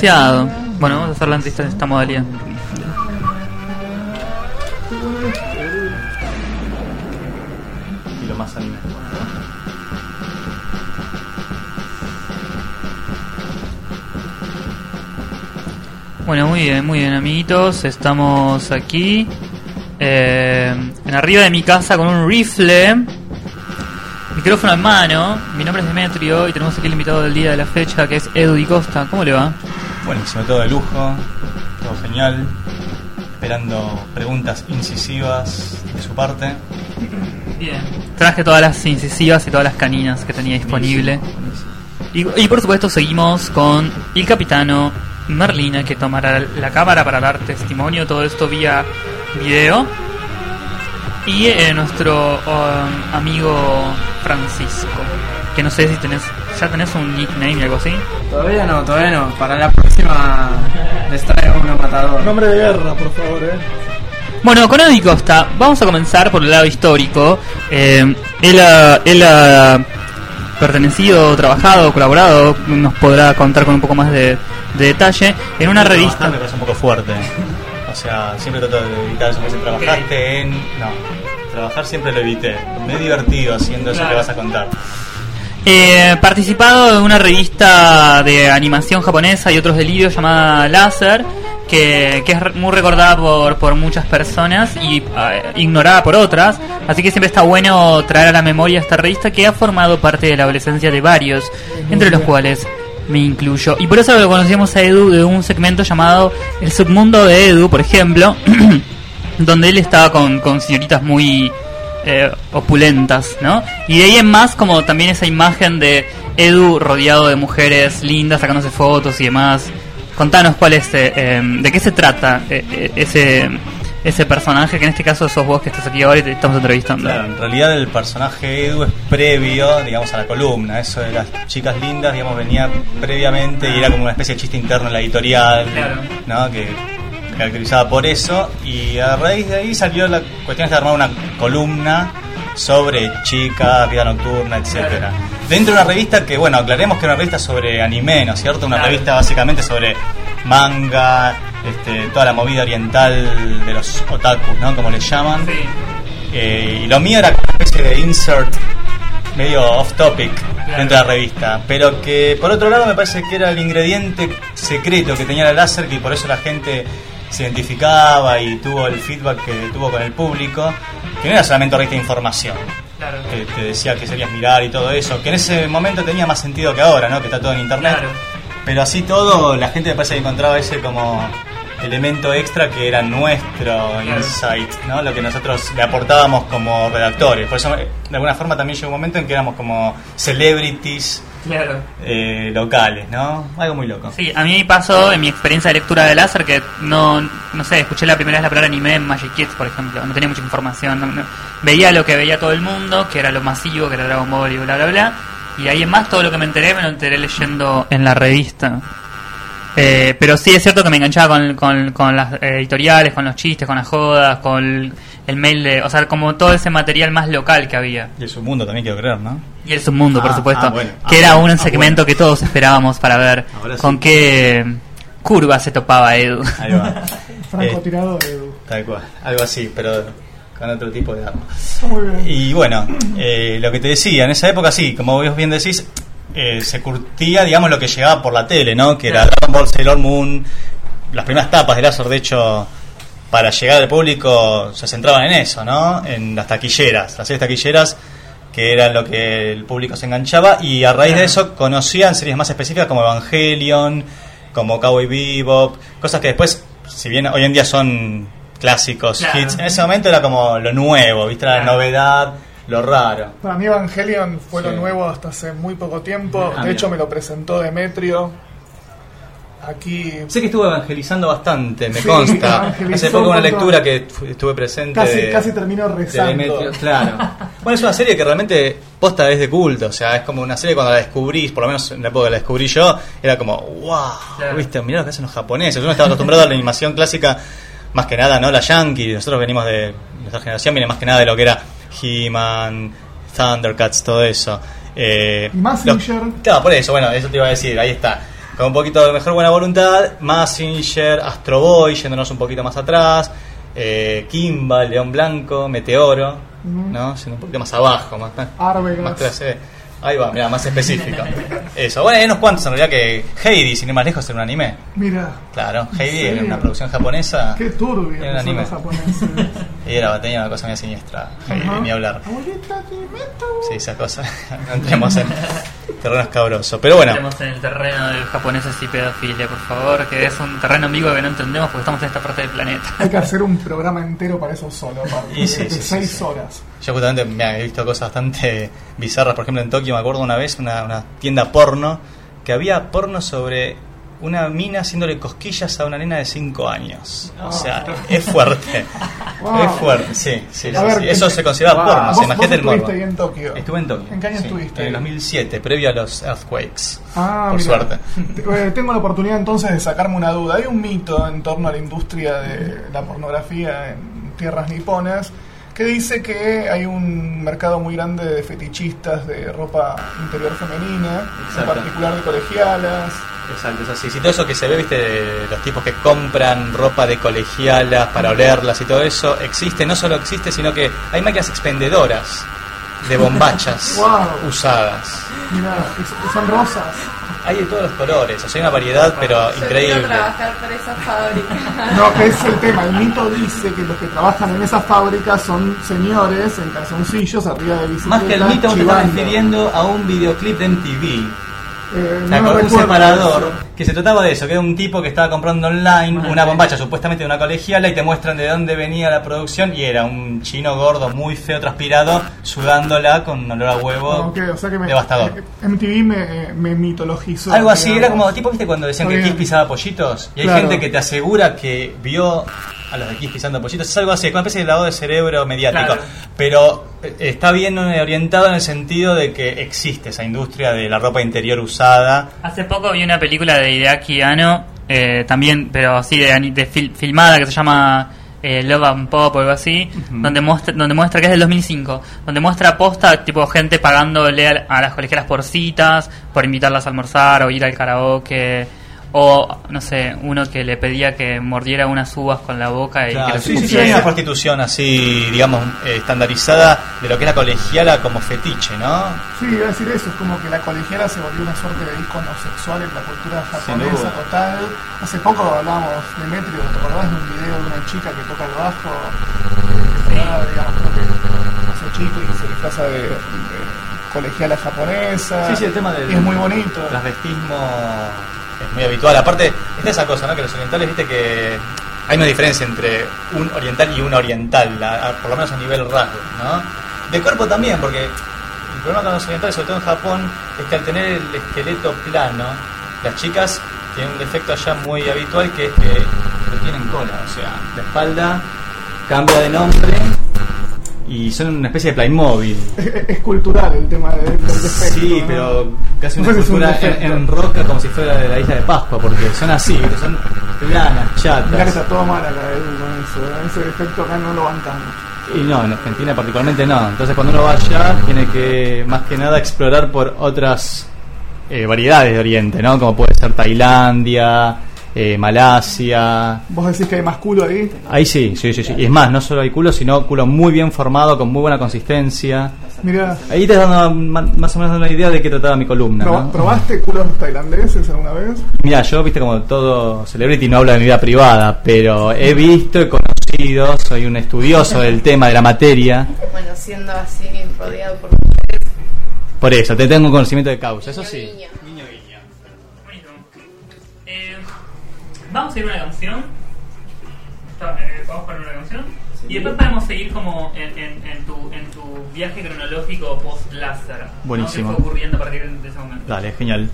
Bueno, vamos a hacer la entrevista en esta modalidad. Y lo más anime. Bueno, muy bien, muy bien, amiguitos. Estamos aquí eh, en arriba de mi casa con un rifle, micrófono en mano. Mi nombre es Demetrio y tenemos aquí el invitado del día de la fecha que es Edu Di Costa. ¿Cómo le va? Buenísimo, todo de lujo, todo genial. Esperando preguntas incisivas de su parte. Bien. Traje todas las incisivas y todas las caninas que tenía disponible. Y, y por supuesto seguimos con el capitano Merlina que tomará la cámara para dar testimonio, todo esto vía video. Y eh, nuestro um, amigo Francisco, que no sé si tenés, ya tenés un nickname y algo así. Todavía no, todavía no. Para la próxima les traigo uno matador. Nombre de guerra, por favor, eh. Bueno, con Eddie Costa, vamos a comenzar por el lado histórico. Eh, él, ha, él ha pertenecido, trabajado, colaborado, nos podrá contar con un poco más de, de detalle, en una revista. Me parece un poco fuerte. O sea, siempre trato de evitar eso. Dicen, trabajaste en. No, trabajar siempre lo evité. Me he divertido haciendo eso que vas a contar. Eh, participado en una revista de animación japonesa y otros delirios llamada Láser, que, que es muy recordada por, por muchas personas y eh, ignorada por otras. Así que siempre está bueno traer a la memoria esta revista que ha formado parte de la adolescencia de varios, entre los cuales me incluyo. Y por eso lo conocíamos a Edu de un segmento llamado El submundo de Edu, por ejemplo, (clears throat) donde él estaba con, con señoritas muy eh, opulentas, ¿no? Y de ahí en más, como también esa imagen de Edu rodeado de mujeres lindas, sacándose fotos y demás. Contanos cuál es, eh, eh, de qué se trata eh, eh, ese ese personaje que en este caso sos vos que estás aquí ahora y te estamos entrevistando. Claro, en realidad el personaje Edu es previo, digamos, a la columna. Eso de las chicas lindas, digamos, venía previamente y era como una especie de chiste interno en la editorial, Claro. ¿no? Que caracterizaba por eso. Y a raíz de ahí salió la cuestión de armar una columna sobre chicas, vida nocturna, etcétera. Dentro de una revista que, bueno, aclaremos que era una revista sobre anime, ¿no es cierto? Una Claro. revista básicamente sobre manga, este, toda la movida oriental de los otakus, ¿no? Como les llaman. Eh, y lo mío era como una especie de insert medio off topic dentro de la revista, pero que por otro lado me parece que era el ingrediente secreto que tenía la láser que por eso la gente se identificaba y tuvo el feedback que tuvo con el público, que no era solamente de información, Claro. que te decía que serías mirar y todo eso, que en ese momento tenía más sentido que ahora, ¿no? Que está todo en internet. Claro. Pero así todo, la gente me parece que encontraba ese como elemento extra que era nuestro insight, ¿no? Lo que nosotros le aportábamos como redactores. Por eso, de alguna forma, también llegó un momento en que éramos como celebrities Claro. eh, locales, ¿no? Algo muy loco. Sí, a mí pasó en mi experiencia de lectura de láser que no, no sé, escuché la primera vez la palabra anime en Magic Kids, por ejemplo, no tenía mucha información, no- no- veía lo que veía todo el mundo, que era lo masivo, que era Dragon Ball y bla bla bla, y ahí en más todo lo que me enteré me lo enteré leyendo en la revista. Eh, pero sí es cierto que me enganchaba con, con, con las editoriales, con los chistes, con las jodas, con el, el mail de, o sea, como todo ese material más local que había. Y el submundo también quiero creer, ¿no? Y el submundo, por Ah, supuesto, ah, bueno. que Ah, era un bueno. segmento que todos esperábamos para ver Ahora sí. con qué curva se topaba Edu. Ahí va. (laughs) Francotirador, Edu. Tal cual, algo así, pero con otro tipo de arma. Está muy bien. Y bueno, eh, lo que te decía, en esa época sí, como vos bien decís, eh, se curtía, digamos, lo que llegaba por la tele, ¿no? Que era Dragon Ball, Sailor Moon, las primeras tapas de láser, de hecho, para llegar al público se centraban en eso, ¿no? En las taquilleras, las series taquilleras, que era lo que el público se enganchaba, y a raíz de eso conocían series más específicas como Evangelion, como Cowboy Bebop, cosas que después, si bien hoy en día son clásicos, Claro. hits, en ese momento era como lo nuevo, ¿viste? La Claro. novedad, lo raro. Para mí Evangelion fue Sí. lo nuevo hasta hace muy poco tiempo. Ah, de mira. hecho me lo presentó Demetrio. Aquí Sé que estuvo evangelizando bastante, me Sí, consta. (laughs) Hace poco un una lectura que estuve presente. casi, de- casi termino de rezando. Demetrio, claro. (laughs) Bueno, es una serie que realmente posta es de culto, o sea, es como una serie cuando la descubrís, por lo menos en la época que la descubrí yo, era como, wow, viste, mirá lo que hacen los japoneses. Uno estaba acostumbrado a la animación clásica, más que nada, ¿no? La yankee, nosotros venimos de, nuestra generación viene más que nada de lo que era He-Man, Thundercats, todo eso. Eh, lo- claro, por eso, bueno, eso te iba a decir, ahí está. Con un poquito de mejor buena voluntad, Massinger, Astro Boy, yéndonos un poquito más atrás, eh, Kimba, León Blanco, Meteoro. ¿no? Yendo un poquito más abajo, más, más, más clase. Ahí va, mira, más específico. Eso, bueno, hay unos cuantos en realidad que Heidi, sin ir más lejos, era un anime. Mira, Claro, ¿En Heidi era una producción japonesa. qué turbio Era un anime. Y era, tenía una cosa muy siniestra, Heidi, Ajá. ni hablar. Sí, esa cosa. no (laughs) entremos en terreno escabroso. Pero bueno, Entremos en el terreno de japoneses y pedofilia, por favor, que es un terreno ambiguo que no entendemos porque estamos en esta parte del planeta. Hay que hacer un programa entero para eso solo, Y sí, de sí, sí, seis sí. horas. Yo justamente me he visto cosas bastante (laughs) bizarras. Por ejemplo, en Tokio me acuerdo una vez una, una tienda porno que había porno sobre una mina haciéndole cosquillas a una nena de 5 años. O sea, es fuerte. (laughs) Wow. Es fuerte, sí. sí, sí, ver, sí. Eso ¿en- se considera Wow. porno. ¿Vos- imagínate el vos morbo. en Tokio? Estuve en Tokio. ¿En qué año estuviste? En el 2007, previo a los earthquakes. Ah, por suerte. Te- (laughs) eh, Tengo la oportunidad entonces de sacarme una duda. Hay un mito en torno a la industria de la pornografía en tierras niponas que dice que hay un mercado muy grande de fetichistas de ropa interior femenina, en Exacto. particular de colegialas. Exacto, es así. Si todo eso que se ve, viste, de los tipos que compran ropa de colegialas para olerlas y todo eso, existe, no solo existe, sino que hay máquinas expendedoras de bombachas (laughs) Wow. usadas. Mira, es- son rosas. Hay de todos los colores, o sea, hay una variedad, pero Yo quiero increíble. trabajar para esa fábrica. (laughs) No, que es el tema. El mito dice que los que trabajan en esas fábricas son señores en calzoncillos arriba de bicicletas. Más que el mito, te está chivando. refiriendo a un videoclip de MTV. Eh, no un separador que se trataba de eso, que era un tipo que estaba comprando online una bombacha supuestamente de una colegiala y te muestran de dónde venía la producción y era un chino gordo muy feo transpirado sudándola con olor a huevo ok, o sea que me, devastador. MTV me, me mitologizó. Algo así, digamos. era como tipo, ¿viste cuando decían que. Kiss pisaba pollitos? Y hay Claro. gente que te asegura que vio a los de Kiss pisando pollitos. Es algo así, es una especie de lavado de cerebro mediático. Claro. Pero eh, está bien eh, orientado en el sentido de que existe esa industria de la ropa interior usada. Hace poco vi una película de Hideaki Anno, eh, también, pero así de, de fil- filmada que se llama eh, Love and Pop o algo así, donde muestra donde muestra que es del 2005, donde muestra posta tipo gente pagándole a, a las colegialas por citas, por invitarlas a almorzar o ir al karaoke. O, no sé, uno que le pedía que mordiera unas uvas con la boca y Claro, que sí, sí, sí, hay una prostitución así, digamos, eh, estandarizada de lo que es la colegiala como fetiche, ¿no? Sí, iba a decir eso, es como que la colegiala se volvió una suerte de icono sexual en la cultura japonesa total. Hace poco hablábamos de Metrio, ¿te acordás de un video de una chica que toca el bajo? Digamos, hace chico y se disfraza de, de colegiala japonesa. Sí, sí, el tema del Y es muy bonito. transvestismo es muy habitual. Aparte, está esa cosa, ¿no? Que los orientales, viste que hay una diferencia entre un oriental y una oriental, por lo menos a nivel rasgo, ¿no? De cuerpo también, porque el problema con los orientales, sobre todo en Japón, es que al tener el esqueleto plano, las chicas tienen un defecto allá muy habitual que es que no tienen cola, o sea, la espalda cambia de nombre y son una especie de Playmobil. Es, es cultural el tema de- del defecto. Sí, ¿no? pero casi una si (laughs) es un en, en roca como si fuera de la isla de Pascua, porque son así, son planas, Mirá que chatas. está todo mal acá Edu, con eso. ¿eh? Ese defecto acá no lo bancamos. Y no, en Argentina particularmente no. Entonces cuando uno va allá tiene que más que nada explorar por otras eh, variedades de Oriente, ¿no? Como puede ser Tailandia, eh, Malasia. ¿Vos decís que hay más culo ahí? Ahí sí, sí, sí, sí. Y es más, no solo hay culo, sino culo muy bien formado, con muy buena consistencia. Mirá, Ahí te das dando más o menos una idea de qué trataba mi columna. ¿proba- ¿no? ¿probaste culos tailandeses alguna vez? Mira, yo, viste, como todo celebrity no habla de mi vida privada, pero he visto, he conocido, soy un estudioso del tema, de la materia. Bueno, siendo así rodeado por mujeres. Por eso, te tengo un conocimiento de causa, eso sí. Vamos a ir a una canción. Eh, vamos a poner una canción. Y después podemos seguir como en, tu, en tu viaje cronológico post-láser. Buenísimo. ¿no? ¿Qué fue ocurriendo a partir de ese momento? Dale, genial.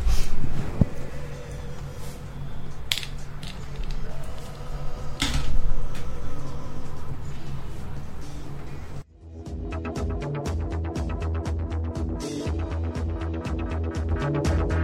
Thank.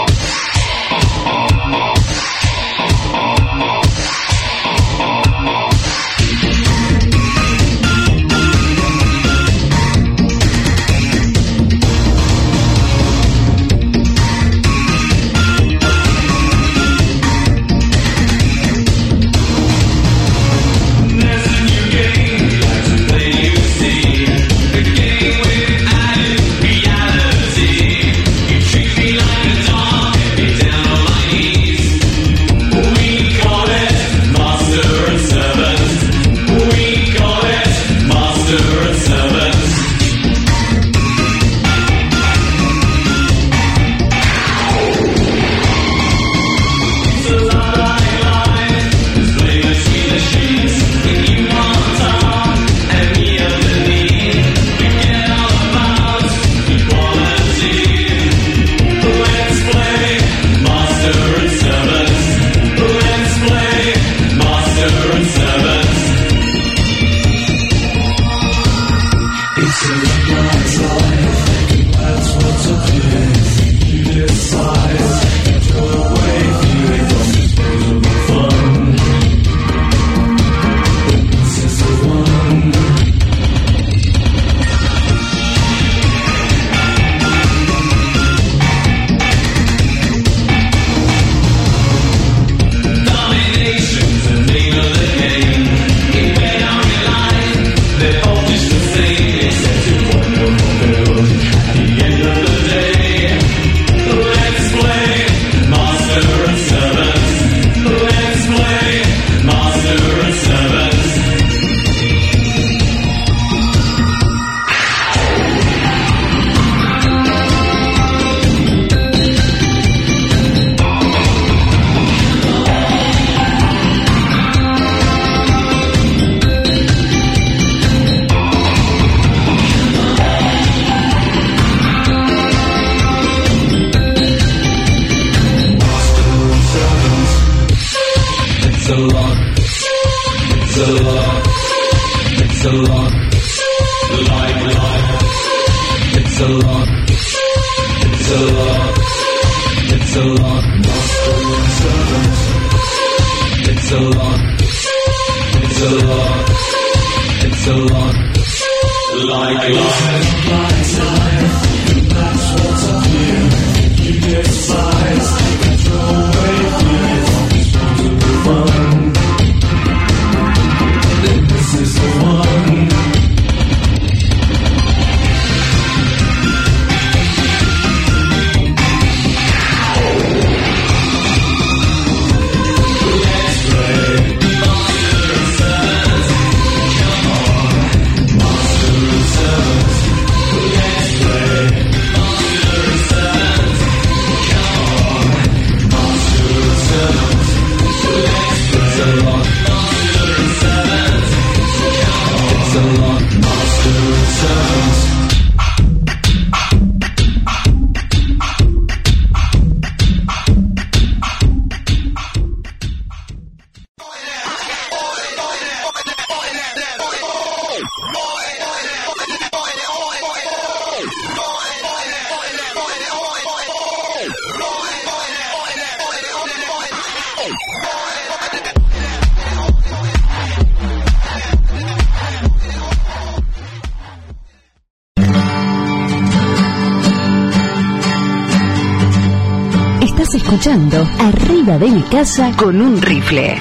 Escuchando Arriba de mi casa con un rifle.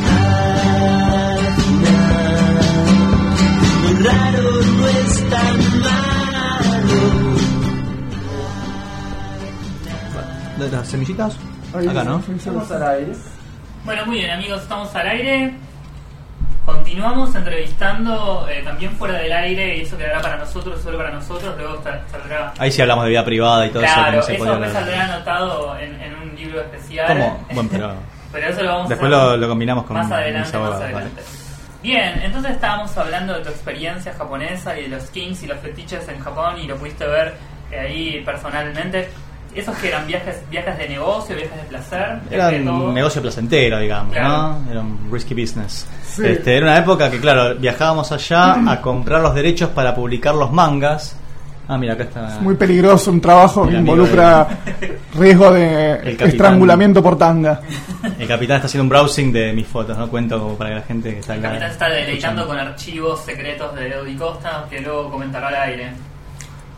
Lo raro no es tan malo. ¿De las semillitas? Acá, ¿no? Vamos al aire. Bueno, muy bien amigos, estamos al aire. Continuamos entrevistando eh, también fuera del aire y eso quedará para nosotros, solo para nosotros. Luego sal- saldrá. Ahí sí hablamos de vida privada y todo eso. que claro, no se eso me saldrá anotado en, libro especial. ¿Cómo? Bueno, pero. (laughs) Pero eso lo vamos Después a hacer lo, lo combinamos con más adelante, más vale. adelante. Bien, entonces estábamos hablando de tu experiencia japonesa y de los kings y los fetiches en Japón y lo pudiste ver eh, ahí personalmente. ¿Esos que eran viajes viajes de negocio, viajes de placer? Era un negocio placentero, digamos, Claro. ¿no? Era un risky business. Sí. Este, era una época que, claro, viajábamos allá (clears throat) a comprar los derechos para publicar los mangas. Ah, mira, acá está. Es muy peligroso, un trabajo que involucra riesgo de (laughs) capitán. estrangulamiento por tanga. El capitán está haciendo un browsing de mis fotos, ¿no? Cuento como para que la gente que está El capitán está deleitando escuchando. con archivos secretos de Eddie Costa que luego comentará al aire.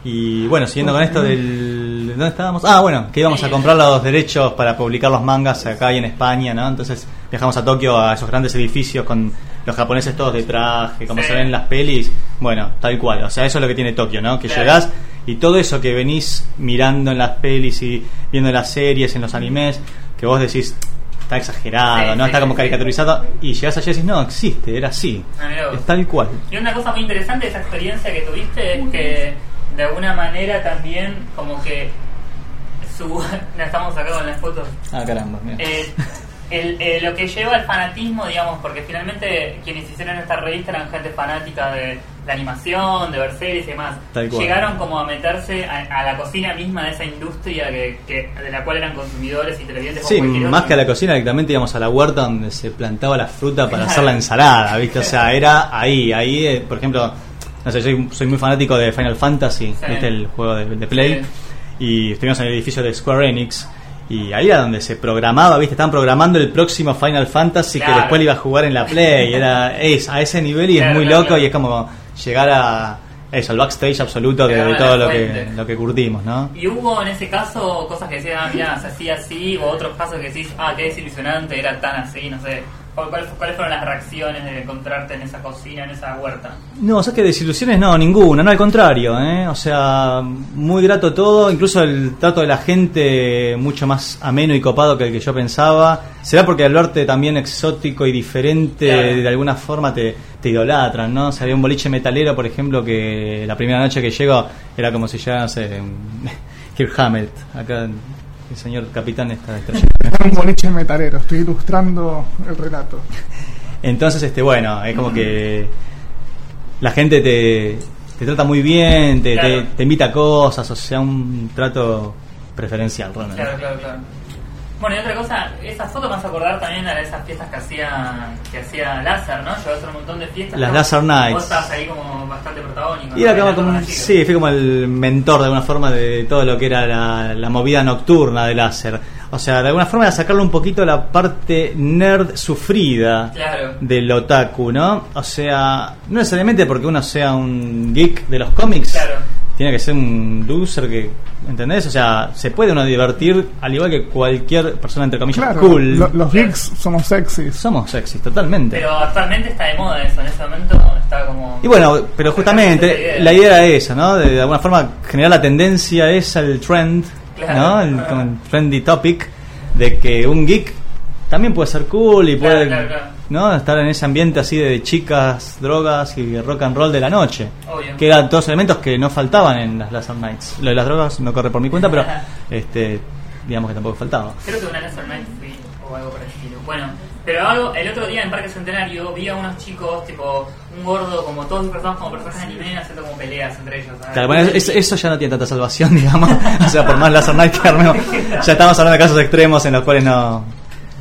Y bueno, siguiendo con esto del... ¿Dónde estábamos? Ah, bueno, que íbamos a comprar los derechos para publicar los mangas acá y en España, ¿no? Entonces viajamos a Tokio a esos grandes edificios con los japoneses todos de traje, como Sí. se ven en las pelis. Bueno, tal cual. O sea, eso es lo que tiene Tokio, ¿no? Que Claro. llegás y todo eso que venís mirando en las pelis y viendo en las series, en los animes, que vos decís... Está exagerado, Sí, ¿no? sí, Está como caricaturizado. Y llegás allá y decís, no, existe, era así. Ah. Es tal cual. Y una cosa muy interesante de esa experiencia que tuviste es que de alguna manera también como que su... (laughs) estamos acá con las fotos. Ah, caramba, mira. Eh, el- eh, lo que lleva al fanatismo, digamos, porque finalmente quienes hicieron esta revista eran gente fanática de la animación, de ver series y demás. Llegaron como a meterse a, a la cocina misma de esa industria que, que- de la cual eran consumidores y televidentes. Sí, más otro. que a la cocina, directamente íbamos a la huerta donde se plantaba la fruta para hacer la ensalada, ¿viste? O sea, (laughs) era ahí, ahí, eh, por ejemplo, no sé, soy, soy muy fanático de Final Fantasy, Sí. ¿viste? El juego de, de Play. Sí. Y estuvimos en el edificio de Square Enix. Y ahí era donde se programaba, ¿viste? Estaban programando el próximo Final Fantasy Claro. que después le iba a jugar en la Play. Era es, a ese nivel y Claro, es muy claro, loco claro. y es como llegar a eso, al backstage absoluto de, todo lo que, lo que curtimos, ¿no? Y hubo en ese caso cosas que decían, ah, mira, se hacía así, o otros casos que decís, ah, qué desilusionante, era tan así, no sé. ¿Cuál- cuál- ¿Cuáles fueron las reacciones de encontrarte en esa cocina, en esa huerta? No, o sea que desilusiones no, ninguna, no al contrario, ¿eh? o sea, muy grato todo, incluso el trato de la gente mucho más ameno y copado que el que yo pensaba. Será porque al verte también exótico y diferente, Claro. de alguna forma te, te idolatran, ¿no? O sea, había un boliche metalero, por ejemplo, que la primera noche que llego era como si ya, no sé, Kirk Hammett, acá el señor capitán está estrellado. un boliche metalero, estoy ilustrando el relato. Entonces, este, bueno, es como que la gente te, te trata muy bien, te, Claro. te, te invita a cosas, o sea, un trato preferencial, realmente. Claro, claro, claro. Bueno, y otra cosa, esas fotos me vas a acordar también a esas fiestas que hacía, que hacía Láser, ¿no? Llevaste un montón de fiestas. Las ¿no? Laser Nights. Vos ahí como bastante protagónico. Y ¿no? era como, como- sí, fui como el mentor de alguna forma de todo lo que era la, la movida nocturna de láser. O sea, de alguna forma era sacarle un poquito la parte nerd sufrida Claro. del otaku, ¿no? O sea, no necesariamente porque uno sea un geek de los cómics, Claro. Tiene que ser un loser que, ¿entendés? O sea, se puede uno divertir al igual que cualquier persona entre comillas Claro, cool. lo- los geeks somos sexys. Somos sexys, totalmente. Pero actualmente está de moda eso, en ese momento está como... Y bueno, pero justamente la idea era esa, ¿no? De, de alguna forma generar la tendencia esa, el trend, Claro. ¿no? El, como el trendy topic de que un geek también puede ser cool y Claro, puede, claro, claro. ¿No? Estar en ese ambiente así de chicas, drogas y rock and roll de la noche. Obvio. Que eran todos elementos que no faltaban en las Laser Nights. Lo de las drogas no corre por mi cuenta, pero (laughs) este digamos que tampoco faltaba. Creo que una Laser Night fui o algo por el estilo. Bueno, pero algo, el otro día en Parque Centenario vi a unos chicos, tipo, un gordo, como todos disfrazados como personajes de anime, haciendo como peleas entre ellos. Claro, bueno, es- eso ya no tiene tanta salvación, (laughs) digamos. o sea, por más Laser Night que armemos, ya estamos hablando de casos extremos en los cuales no,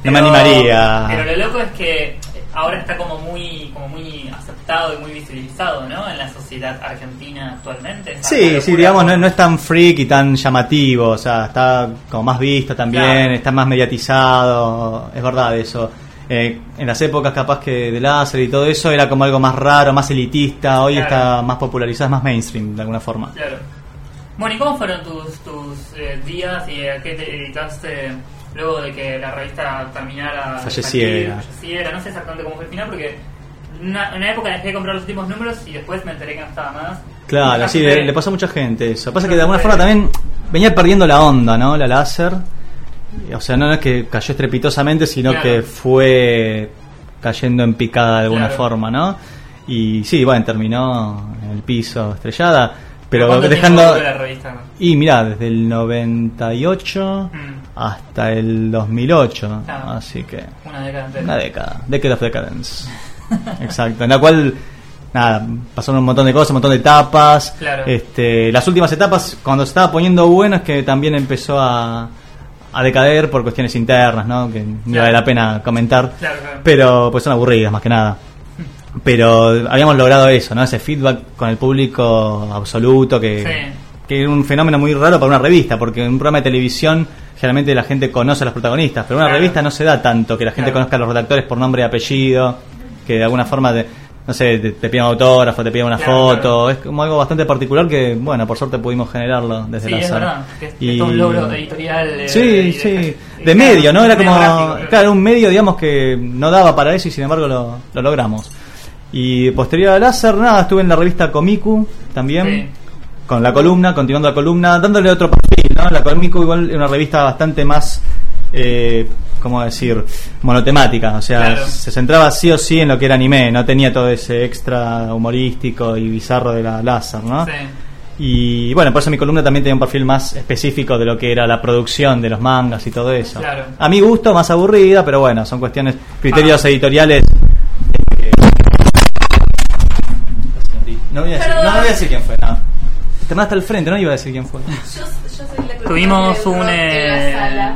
no me animaría. Pero lo loco es que ahora está como muy, como muy aceptado y muy visibilizado, ¿no? En la sociedad argentina actualmente. Sí, sí, digamos, no, no es tan freak y tan llamativo, o sea, está como más visto también, Claro. está más mediatizado, es verdad eso. Eh, en las épocas capaz que de láser y todo eso era como algo más raro, más elitista, hoy Claro. está más popularizado, es más mainstream de alguna forma. Claro. Bueno, ¿y cómo fueron tus, tus eh, días y a qué te dedicaste luego de que la revista terminara, Falleciera. falleciera. No sé exactamente cómo fue el final porque en una, en una época dejé de comprar los últimos números y después me enteré que no estaba más. Claro, sí, le, le pasó a mucha gente eso. Pasa que de alguna forma también venía perdiendo la onda, ¿no? La láser. O sea, no es que cayó estrepitosamente, sino Claro. que fue cayendo en picada de alguna Claro. forma, ¿no? Y sí, bueno, terminó en el piso estrellada, pero ¿Cuánto tiempo dejando... la revista? Y mira, desde el 98 Mm. Hasta el 2008, Claro. así que Una década entera. una década, Decade of Decadence. (laughs) Exacto, en la cual nada, pasaron un montón de cosas, un montón de etapas. Claro. Este, las últimas etapas, cuando se estaba poniendo bueno, es que también empezó a, a decaer por cuestiones internas, ¿no? Que no Claro. vale la pena comentar. Claro, claro. Pero pues son aburridas más que nada. Pero habíamos logrado eso, ¿no? Ese feedback con el público absoluto que, Sí. Que era un fenómeno muy raro para una revista, porque en un programa de televisión generalmente la gente conoce a los protagonistas, pero en una Claro. revista no se da tanto que la gente Claro. conozca a los redactores por nombre y apellido, que de alguna forma, te- no sé, te, te piden autógrafo, te piden una Claro, foto, es como algo bastante particular que, bueno, por suerte pudimos generarlo desde Sí, la es verdad. Que es, Y- es un logro editorial. Sí, y sí, de- de medio, ¿no? Era como, demográfico, claro. un medio, digamos, que no daba para eso y sin embargo lo, lo logramos. Y posterior al láser, nada, estuve en la revista Comicu también, Sí. Con la columna, continuando la columna, dándole otro perfil, ¿no? La Comicu igual es una revista bastante más, eh, ¿cómo decir? Monotemática, o sea, Claro. se centraba sí o sí en lo que era anime, no tenía todo ese extra humorístico y bizarro de la láser, ¿no? Sí. Y bueno, por eso mi columna también tenía un perfil más específico de lo que era la producción de los mangas y todo eso. Claro. A mi gusto, más aburrida, pero bueno, son cuestiones, criterios Ah. editoriales. No voy a decir, no, no voy a decir quién fue, no. Te mandaste al frente, no iba a decir quién fue. Yo, yo soy la Tuvimos un, eh, sala.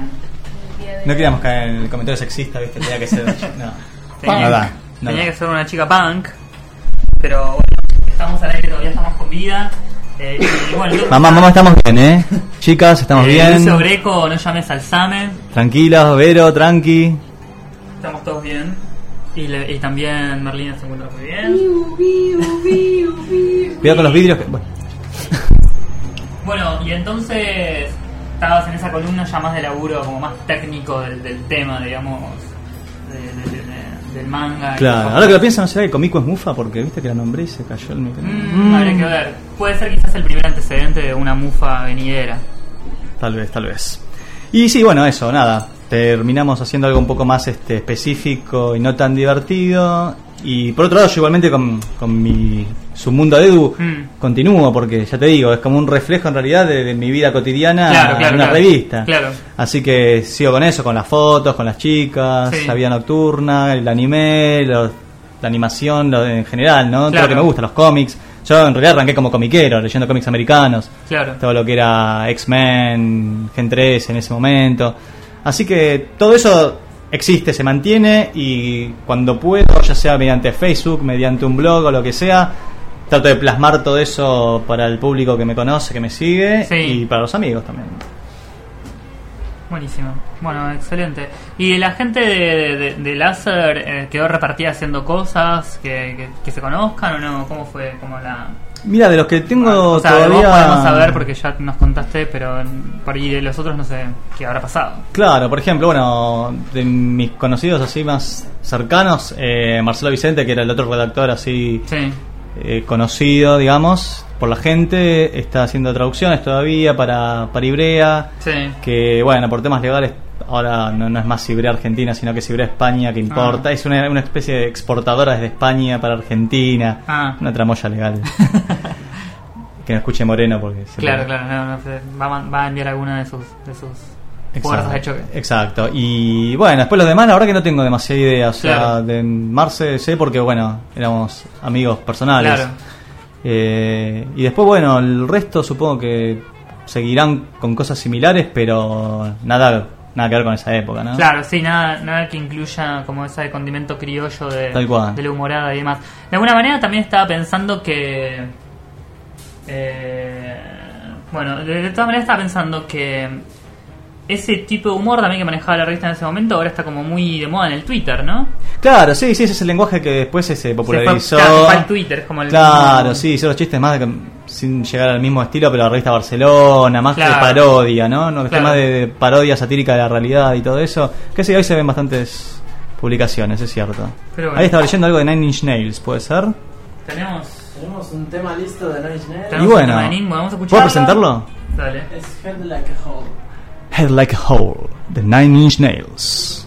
No queríamos caer en el comentario sexista, ¿viste? Tenía que ser. (laughs) No, Tenía, no no tenía que ser una chica punk, pero bueno, estamos al aire, todavía estamos con vida. Eh, y bueno, (laughs) yo- Mamá, mamá, estamos bien, ¿eh? Chicas, estamos eh, bien. Lucio Greco, no llames al SAME, Tranquilas, Vero, tranqui. estamos todos bien. Y, le- y también Merlina se encuentra muy bien. Cuidado con los vidrios. Que, bueno. Bueno, y entonces estabas en esa columna ya más de laburo, como más técnico del, del tema, digamos, de- de- de- del manga. Claro, ahora que lo pienso, no será que Comico es mufa porque viste que la nombré y se cayó el micrófono. Mm, Habría que ver. Puede ser quizás el primer antecedente de una mufa venidera. Tal vez, tal vez. Y sí, bueno, eso, nada. Terminamos haciendo algo un poco más este, específico y no tan divertido. Y por otro lado, yo igualmente con, con mi submundo de Edu Mm. continúo, porque ya te digo, es como un reflejo en realidad de, de mi vida cotidiana Claro, claro, en una claro. revista. Claro. Así que sigo con eso, con las fotos, con las chicas, Sí. la vida nocturna, el anime, los- la animación lo- en general, ¿no? Todo lo que me gusta, los cómics. Yo en realidad arranqué como comiquero, leyendo cómics americanos Claro. todo lo que era X-Men, Gen 3 en ese momento. Así que todo eso existe, se mantiene y cuando puedo, ya sea mediante Facebook, mediante un blog o lo que sea, trato de plasmar todo eso para el público que me conoce, que me sigue Sí. y para los amigos también. Buenísimo. Bueno, excelente. ¿Y la gente de, de, de Láser eh, quedó repartida haciendo cosas que, que, que se conozcan o no? ¿Cómo fue como la...? Mira, de los que tengo o sea, todavía... vos podemos saber porque ya nos contaste, pero por ahí de los otros no sé qué habrá pasado. Claro, por ejemplo, bueno, de mis conocidos así más cercanos, eh, Marcelo Vicente, que era el otro redactor así Sí. eh, conocido, digamos, por la gente, está haciendo traducciones todavía para, para Ibrea, Sí. que bueno, por temas legales ahora no, no es más Ibrea Argentina, sino que es Ibrea España que importa, Ah. es una, una especie de exportadora desde España para Argentina, Ah. una tramoya legal. (laughs) que no escuche Moreno porque se Claro, le- claro, no, no sé, va, va a enviar alguna de sus, de sus fuerzas de choque. Exacto. Y bueno, después los demás, la verdad que no tengo demasiada idea. O sea, Claro. de Marce sé porque, bueno, éramos amigos personales. Claro. Eh, y después, bueno, el resto supongo que seguirán con cosas similares, pero nada nada que ver con esa época, ¿no? Claro, sí, nada, nada que incluya como ese condimento criollo de, Tal cual. de la humorada y demás. De alguna manera también estaba pensando que... eh, bueno, de, de todas maneras estaba pensando que ese tipo de humor también que manejaba la revista en ese momento ahora está como muy de moda en el Twitter, ¿no? Claro, sí, sí, ese es el lenguaje que después se, se popularizó. claro, fue al Twitter, es como el Claro, mismo- sí, hicieron los chistes más de- sin llegar al mismo estilo, pero la revista Barcelona, más Claro. de parodia, ¿no? no Claro. más de, de parodia satírica de la realidad y todo eso. Que sí, hoy se ven bastantes publicaciones, es cierto. Pero bueno. Ahí estaba leyendo algo de Nine Inch Nails, ¿puede ser? Tenemos. Tenemos un tema listo de Noise Nail. Y Tenemos bueno, un tema de Ningmo, vamos a ¿puedo presentarlo? Dale. Es Head Like a Hole. Head Like a Hole, de Nine Inch Nails.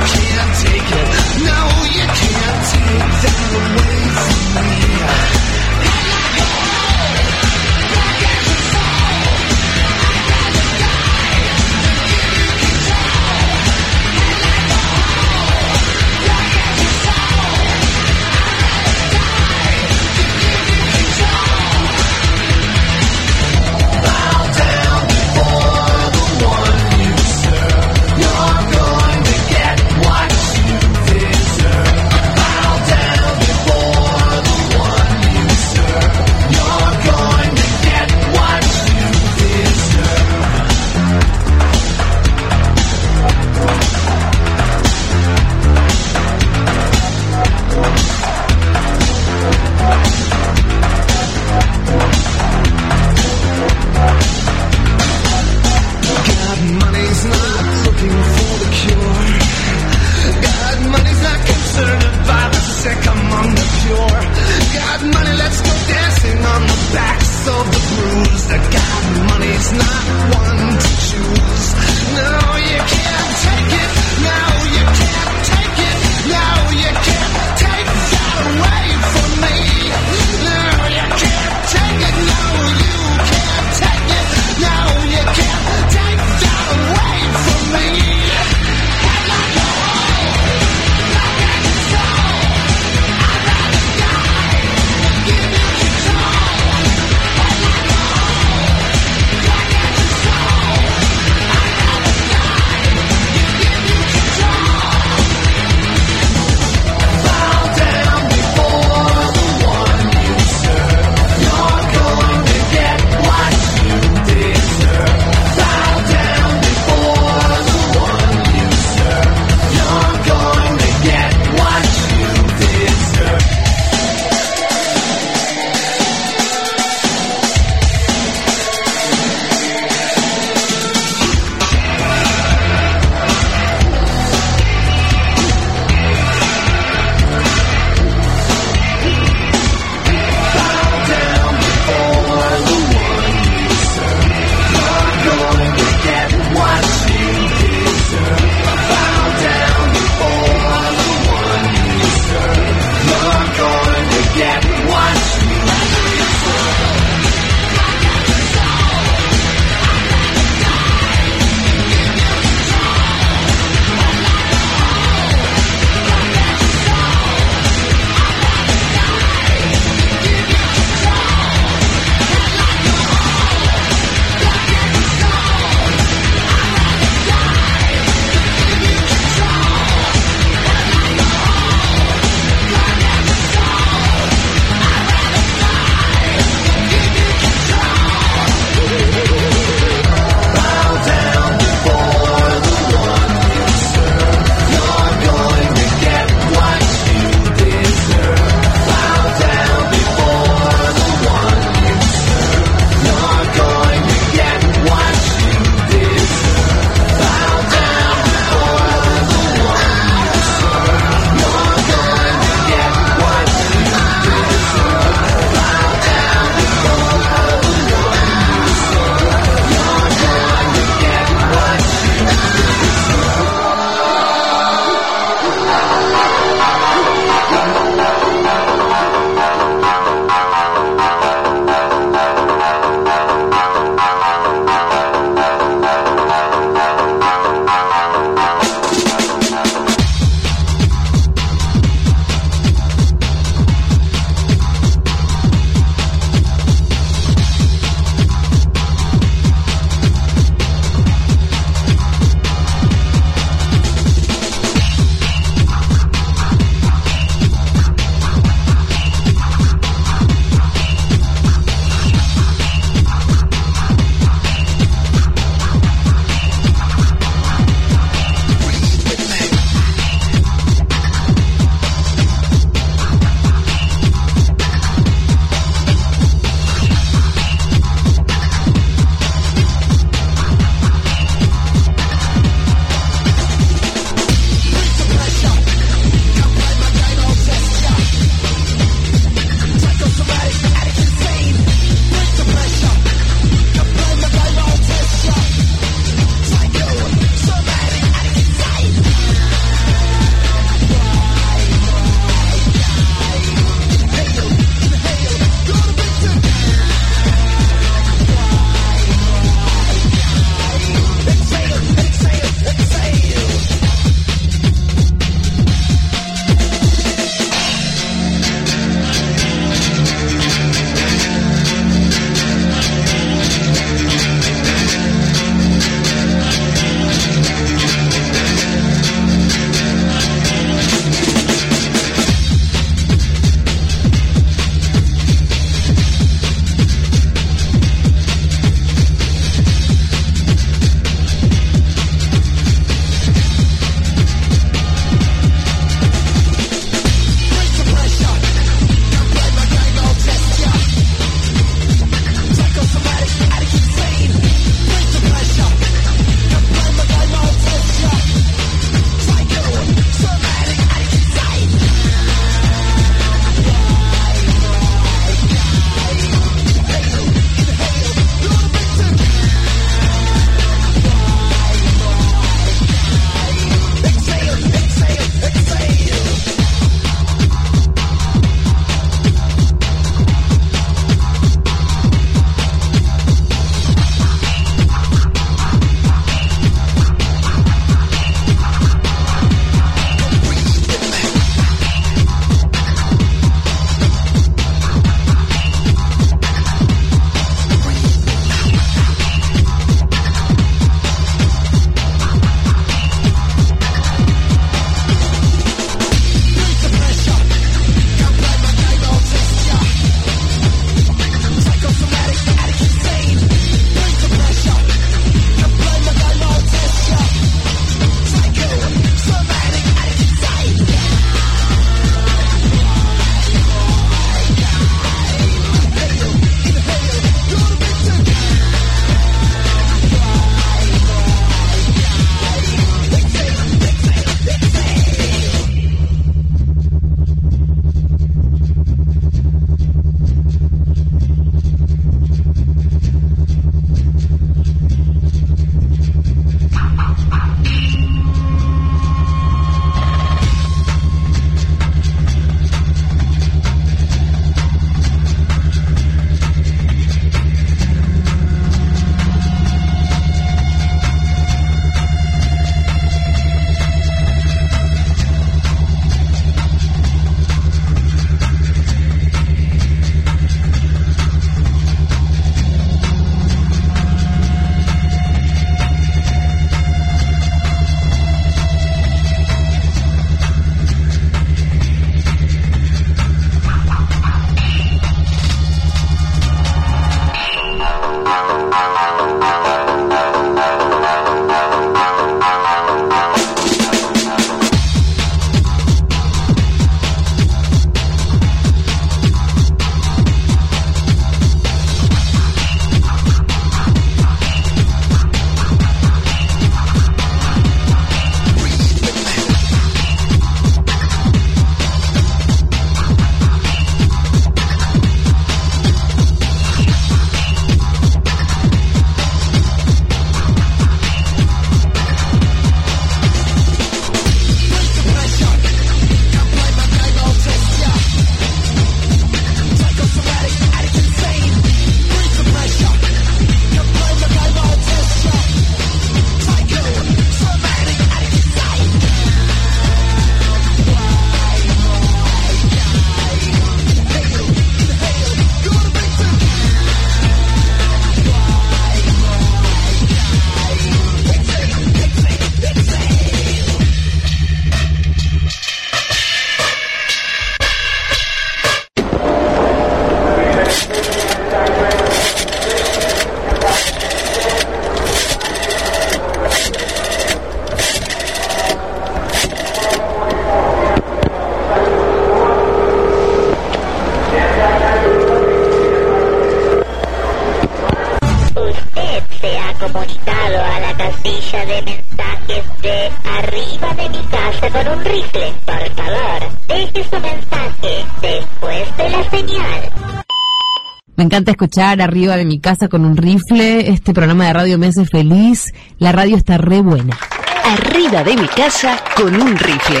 Encanta escuchar arriba de mi casa con un rifle. Este programa de radio me hace feliz. La radio está re buena. Arriba de mi casa con un rifle.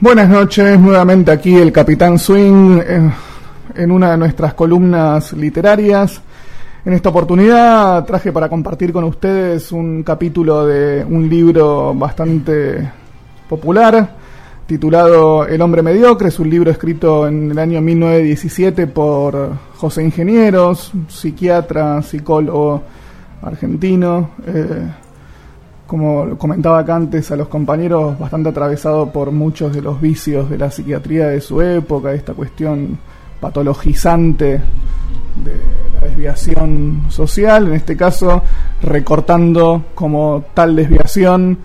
Buenas noches, nuevamente aquí el Capitán Swing eh, en una de nuestras columnas literarias. En esta oportunidad traje para compartir con ustedes un capítulo de un libro bastante popular titulado El hombre mediocre. Es un libro escrito en el año 1917 por José Ingenieros, psiquiatra, psicólogo argentino. eh, como comentaba acá antes a los compañeros, bastante atravesado por muchos de los vicios de la psiquiatría de su época, esta cuestión patologizante de la desviación social, en este caso recortando como tal desviación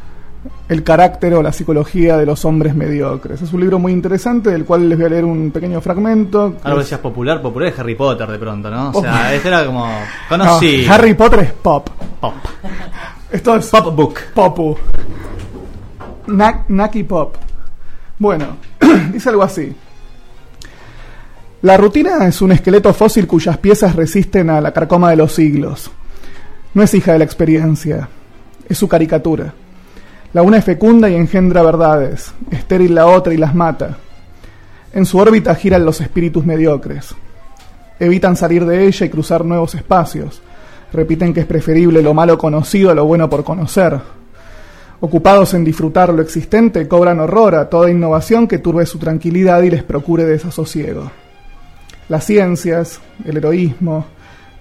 el carácter o la psicología de los hombres mediocres. Es un libro muy interesante del cual les voy a leer un pequeño fragmento. Algo decías popular, popular es Harry Potter de pronto, ¿no? O Oh. sea, este era como No, conocido. Harry Potter es pop. Pop. Esto es Pop book. Popu. Na- Naki Pop. Bueno, (clears throat) dice algo así. La rutina es un esqueleto fósil cuyas piezas resisten a la carcoma de los siglos. No es hija de la experiencia, es su caricatura. La una es fecunda y engendra verdades, estéril la otra y las mata. En su órbita giran los espíritus mediocres. Evitan salir de ella y cruzar nuevos espacios. Repiten que es preferible lo malo conocido a lo bueno por conocer. Ocupados en disfrutar lo existente, cobran horror a toda innovación que turbe su tranquilidad y les procure desasosiego. Las ciencias, el heroísmo,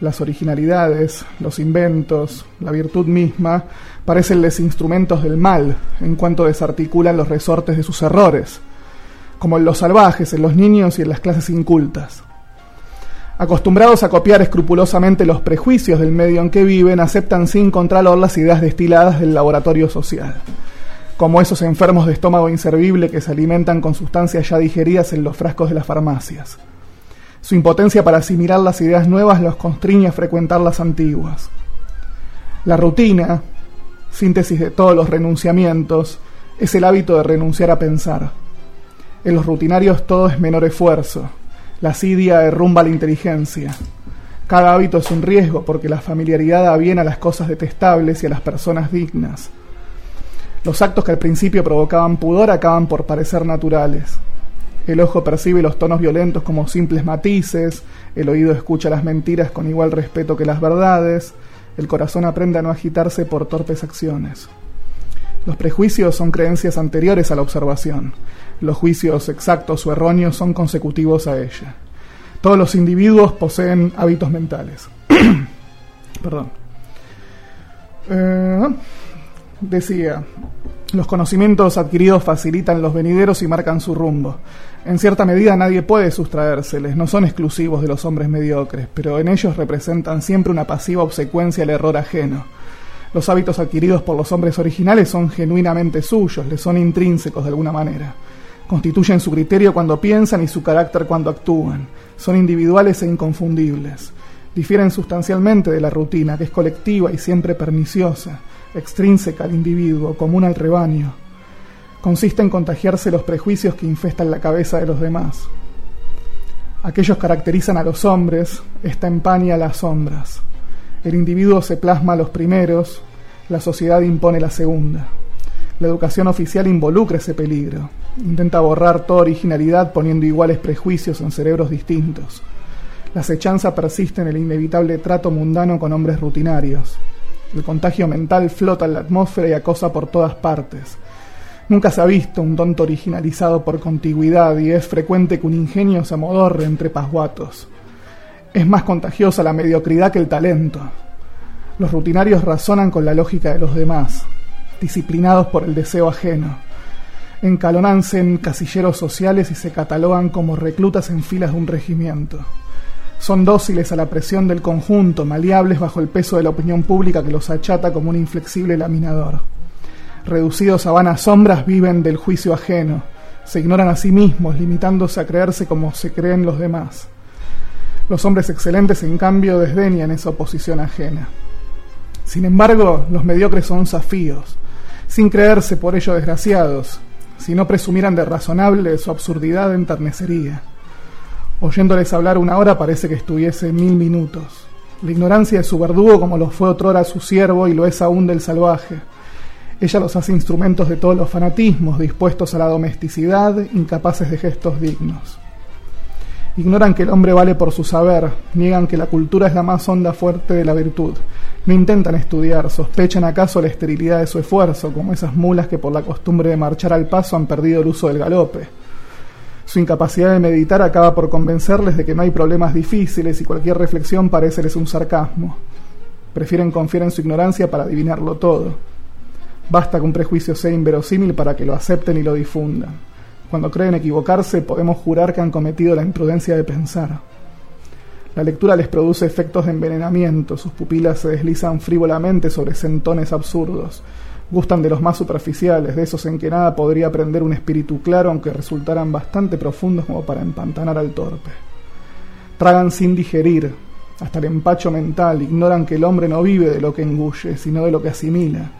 las originalidades, los inventos, la virtud misma, parecenles instrumentos del mal en cuanto desarticulan los resortes de sus errores, como en los salvajes, en los niños y en las clases incultas. Acostumbrados a copiar escrupulosamente los prejuicios del medio en que viven, aceptan sin contralor las ideas destiladas del laboratorio social, como esos enfermos de estómago inservible que se alimentan con sustancias ya digeridas en los frascos de las farmacias. Su impotencia para asimilar las ideas nuevas los constriñe a frecuentar las antiguas. La rutina, síntesis de todos los renunciamientos, es el hábito de renunciar a pensar. En los rutinarios todo es menor esfuerzo. La asidia derrumba la inteligencia. Cada hábito es un riesgo porque la familiaridad da bien a las cosas detestables y a las personas dignas. Los actos que al principio provocaban pudor acaban por parecer naturales. El ojo percibe los tonos violentos como simples matices, el oído escucha las mentiras con igual respeto que las verdades, el corazón aprende a no agitarse por torpes acciones. Los prejuicios son creencias anteriores a la observación. Los juicios exactos o erróneos son consecutivos a ella. Todos los individuos poseen hábitos mentales. (clears throat) Perdón. Eh, decía, los conocimientos adquiridos facilitan los venideros y marcan su rumbo. En cierta medida nadie puede sustraérseles, no son exclusivos de los hombres mediocres, pero en ellos representan siempre una pasiva obsecuencia al error ajeno. Los hábitos adquiridos por los hombres originales son genuinamente suyos, les son intrínsecos de alguna manera. Constituyen su criterio cuando piensan y su carácter cuando actúan. Son individuales e inconfundibles. Difieren sustancialmente de la rutina, que es colectiva y siempre perniciosa, extrínseca al individuo, común al rebaño. Consiste en contagiarse los prejuicios que infestan la cabeza de los demás. Aquellos caracterizan a los hombres, esta empaña las sombras. El individuo se plasma a los primeros, la sociedad impone la segunda. La educación oficial involucra ese peligro. Intenta borrar toda originalidad poniendo iguales prejuicios en cerebros distintos. La acechanza persiste en el inevitable trato mundano con hombres rutinarios. El contagio mental flota en la atmósfera y acosa por todas partes. Nunca se ha visto un tonto originalizado por contigüidad y es frecuente que un ingenio se amodorre entre pasguatos. Es más contagiosa la mediocridad que el talento. Los rutinarios razonan con la lógica de los demás, disciplinados por el deseo ajeno. Encalonanse en casilleros sociales y se catalogan como reclutas en filas de un regimiento. Son dóciles a la presión del conjunto, maleables bajo el peso de la opinión pública que los achata como un inflexible laminador. Reducidos a vanas sombras, viven del juicio ajeno, Se ignoran a sí mismos, limitándose a creerse como se creen los demás. Los hombres excelentes, en cambio, desdeñan esa oposición ajena. Sin embargo, los mediocres son zafíos, sin creerse por ello desgraciados. Si no presumieran de razonable, su absurdidad enternecería. Oyéndoles hablar una hora parece que estuviese mil minutos. La ignorancia es su verdugo como lo fue otrora su siervo y lo es aún del salvaje. Ella los hace instrumentos de todos los fanatismos, dispuestos a la domesticidad, incapaces de gestos dignos. Ignoran que el hombre vale por su saber, niegan que la cultura es la más honda fuerte de la virtud. No intentan estudiar, sospechan acaso la esterilidad de su esfuerzo, como esas mulas que por la costumbre de marchar al paso han perdido el uso del galope. Su incapacidad de meditar acaba por convencerles de que no hay problemas difíciles y cualquier reflexión pareceles un sarcasmo. Prefieren confiar en su ignorancia para adivinarlo todo. Basta que un prejuicio sea inverosímil para que lo acepten y lo difundan. Cuando creen equivocarse, podemos jurar que han cometido la imprudencia de pensar. La lectura les produce efectos de envenenamiento, sus pupilas se deslizan frívolamente sobre sentones absurdos. Gustan de los más superficiales, de esos en que nada podría prender un espíritu claro, aunque resultaran bastante profundos como para empantanar al torpe. Tragan sin digerir, hasta el empacho mental, ignoran que el hombre no vive de lo que engulle, sino de lo que asimila.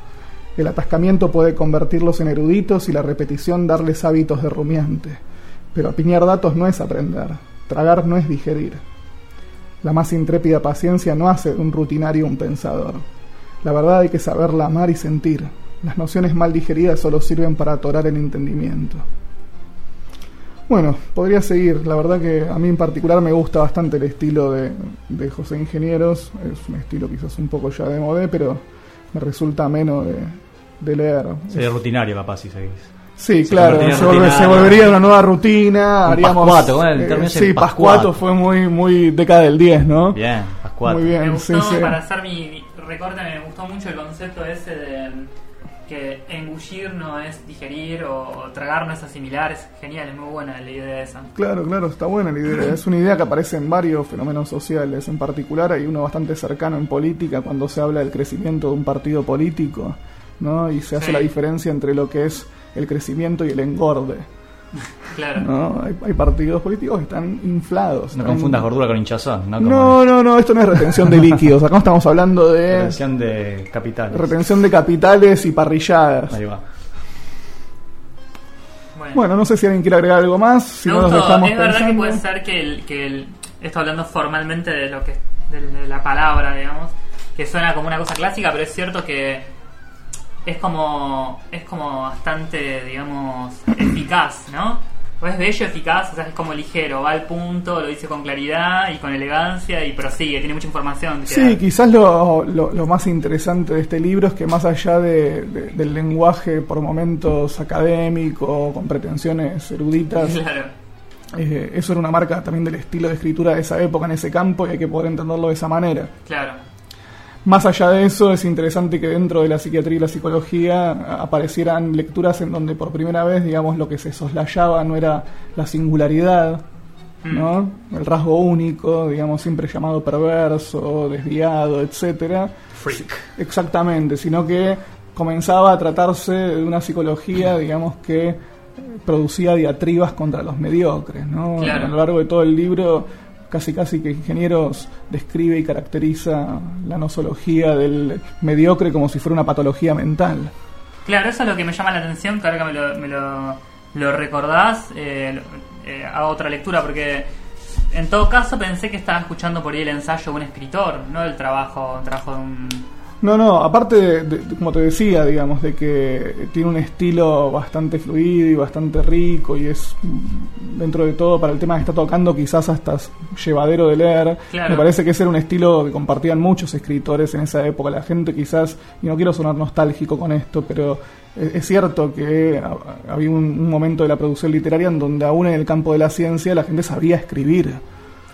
El atascamiento puede convertirlos en eruditos y la repetición darles hábitos de rumiante. Pero apiñar datos no es aprender, tragar no es digerir. La más intrépida paciencia no hace de un rutinario un pensador. La verdad hay que saberla amar y sentir. Las nociones mal digeridas solo sirven para atorar el entendimiento. Bueno, podría seguir. La verdad que a mí en particular me gusta bastante el estilo de, de José Ingenieros. Es un estilo quizás un poco ya de modé, pero me resulta ameno de, de leer. Sería rutinario capaz si seguís. Sí, Se claro, se, volve- se volvería una nueva rutina. Un haríamos, pascuato, ¿cómo era el eh, término ese? sí, Pascuato Pascuato. fue muy, muy década del 10, ¿no? Bien, Pascuato. Muy Me bien, gustó, sí, sí. para hacer mi, mi recorte, me gustó mucho el concepto ese de que engullir no es digerir o, o tragar no es asimilar. Es genial, es muy buena la idea esa. Claro, claro, está buena la idea. Es una idea que aparece en varios fenómenos sociales. En particular hay uno bastante cercano en política cuando se habla del crecimiento de un partido político, ¿no? Y se hace Sí. la diferencia entre lo que es el crecimiento y el engorde. Claro. ¿no? Hay, hay partidos políticos que están inflados. No están- confundas gordura con hinchazón, ¿no? No, no, no, esto no es retención de (laughs) líquidos. Acá no estamos hablando de retención de capital. retención de capitales y parrilladas. Ahí va. Bueno, no sé si alguien quiere agregar algo más. Si Me no, nos dejamos es verdad que puede ser que el, que el esto hablando formalmente de lo que de, de la palabra, digamos, que suena como una cosa clásica, pero es cierto que es como es como bastante, digamos, eficaz, ¿no? O es bello, eficaz, o sea, es como ligero, va al punto, lo dice con claridad y con elegancia y prosigue, tiene mucha información. que Sí, quizás lo, lo- lo más interesante de este libro es que más allá de- de- del lenguaje por momentos académico, con pretensiones eruditas, Claro. eh, eso era una marca también del estilo de escritura de esa época en ese campo y hay que poder entenderlo de esa manera. Claro. Más allá de eso, es interesante que dentro de la psiquiatría y la psicología aparecieran lecturas en donde por primera vez, digamos, lo que se soslayaba no era la singularidad, ¿no? El rasgo único, digamos, siempre llamado perverso, desviado, etcétera. Freak. Exactamente, sino que comenzaba a tratarse de una psicología, digamos, que producía diatribas contra los mediocres, ¿no? Claro. A lo largo de todo el libro, casi casi que Ingenieros describe y caracteriza la nosología del mediocre como si fuera una patología mental. Claro, eso es lo que me llama la atención, que que me lo, lo, recordás, eh, eh, hago otra lectura, porque en todo caso pensé que estaba escuchando por ahí el ensayo de un escritor, no el trabajo, trabajo de un... No, no, aparte, de, de- como te decía, digamos, de que tiene un estilo bastante fluido y bastante rico y es, mm, dentro de todo, para el tema que está tocando, quizás hasta llevadero de leer. Claro. Me parece que ese era un estilo que compartían muchos escritores en esa época. La gente quizás, y no quiero sonar nostálgico con esto, pero es, cierto que ha- había un, un momento de la producción literaria en donde aún en el campo de la ciencia la gente sabía escribir.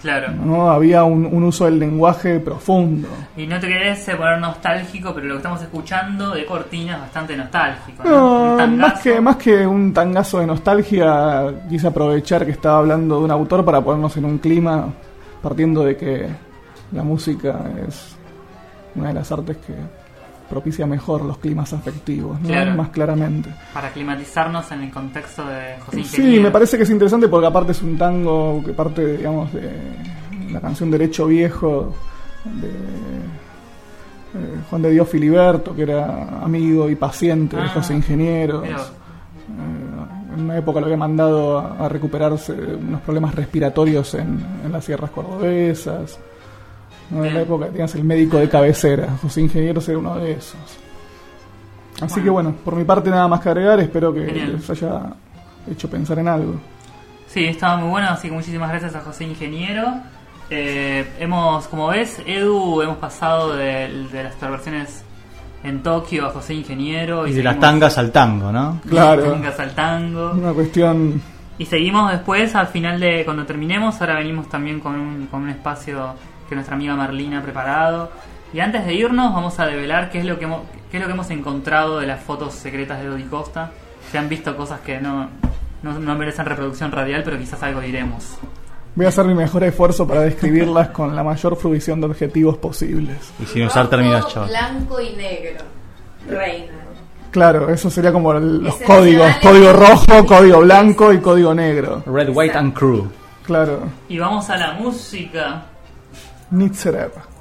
Claro. ¿no? Había un, un uso del lenguaje profundo. Y no te querés poner nostálgico, pero lo que estamos escuchando de cortina es bastante nostálgico. No, más que, más que un tangazo de nostalgia, quise aprovechar que estaba hablando de un autor para ponernos en un clima, partiendo de que la música es una de las artes que propicia mejor los climas afectivos, ¿no? Claro. más claramente. Para aclimatizarnos en el contexto de José Sí, Ingeniero. me parece que es interesante porque aparte es un tango que parte, digamos, de la canción Derecho Viejo de eh, Juan de Dios Filiberto, que era amigo y paciente de Ah, José Ingenieros. mira. Eh, en una época lo había mandado a, a recuperarse de unos problemas respiratorios en, en las sierras cordobesas. ¿No? En la época tenías el médico de cabecera, José Ingenieros era uno de esos. Así Bueno. que bueno, por mi parte nada más que agregar, espero que Genial. les haya hecho pensar en algo. Sí, estaba muy bueno, así que muchísimas gracias a José Ingeniero. Eh, hemos, como ves, Edu, hemos pasado de, de las perversiones en Tokio a José Ingeniero. Y de las tangas al tango, ¿no? de las tangas al tango. Una cuestión. Y seguimos después, al final de cuando terminemos, ahora venimos también con un, con un espacio que nuestra amiga Marlina ha preparado. Y antes de irnos, vamos a develar qué es lo que hemos, qué es lo que hemos encontrado de las fotos secretas de Dodi Costa. Se han visto cosas que no, no, no merecen reproducción radial, pero quizás algo diremos. Voy a hacer mi mejor esfuerzo para describirlas con la mayor fruición de objetivos posibles. Y sin usar términos chavos. Blanco y negro. Reina. Claro, eso sería como el- los códigos: código rojo, código blanco y código negro. Red, White and Crew. Claro, Y vamos a la música. Nizzereva.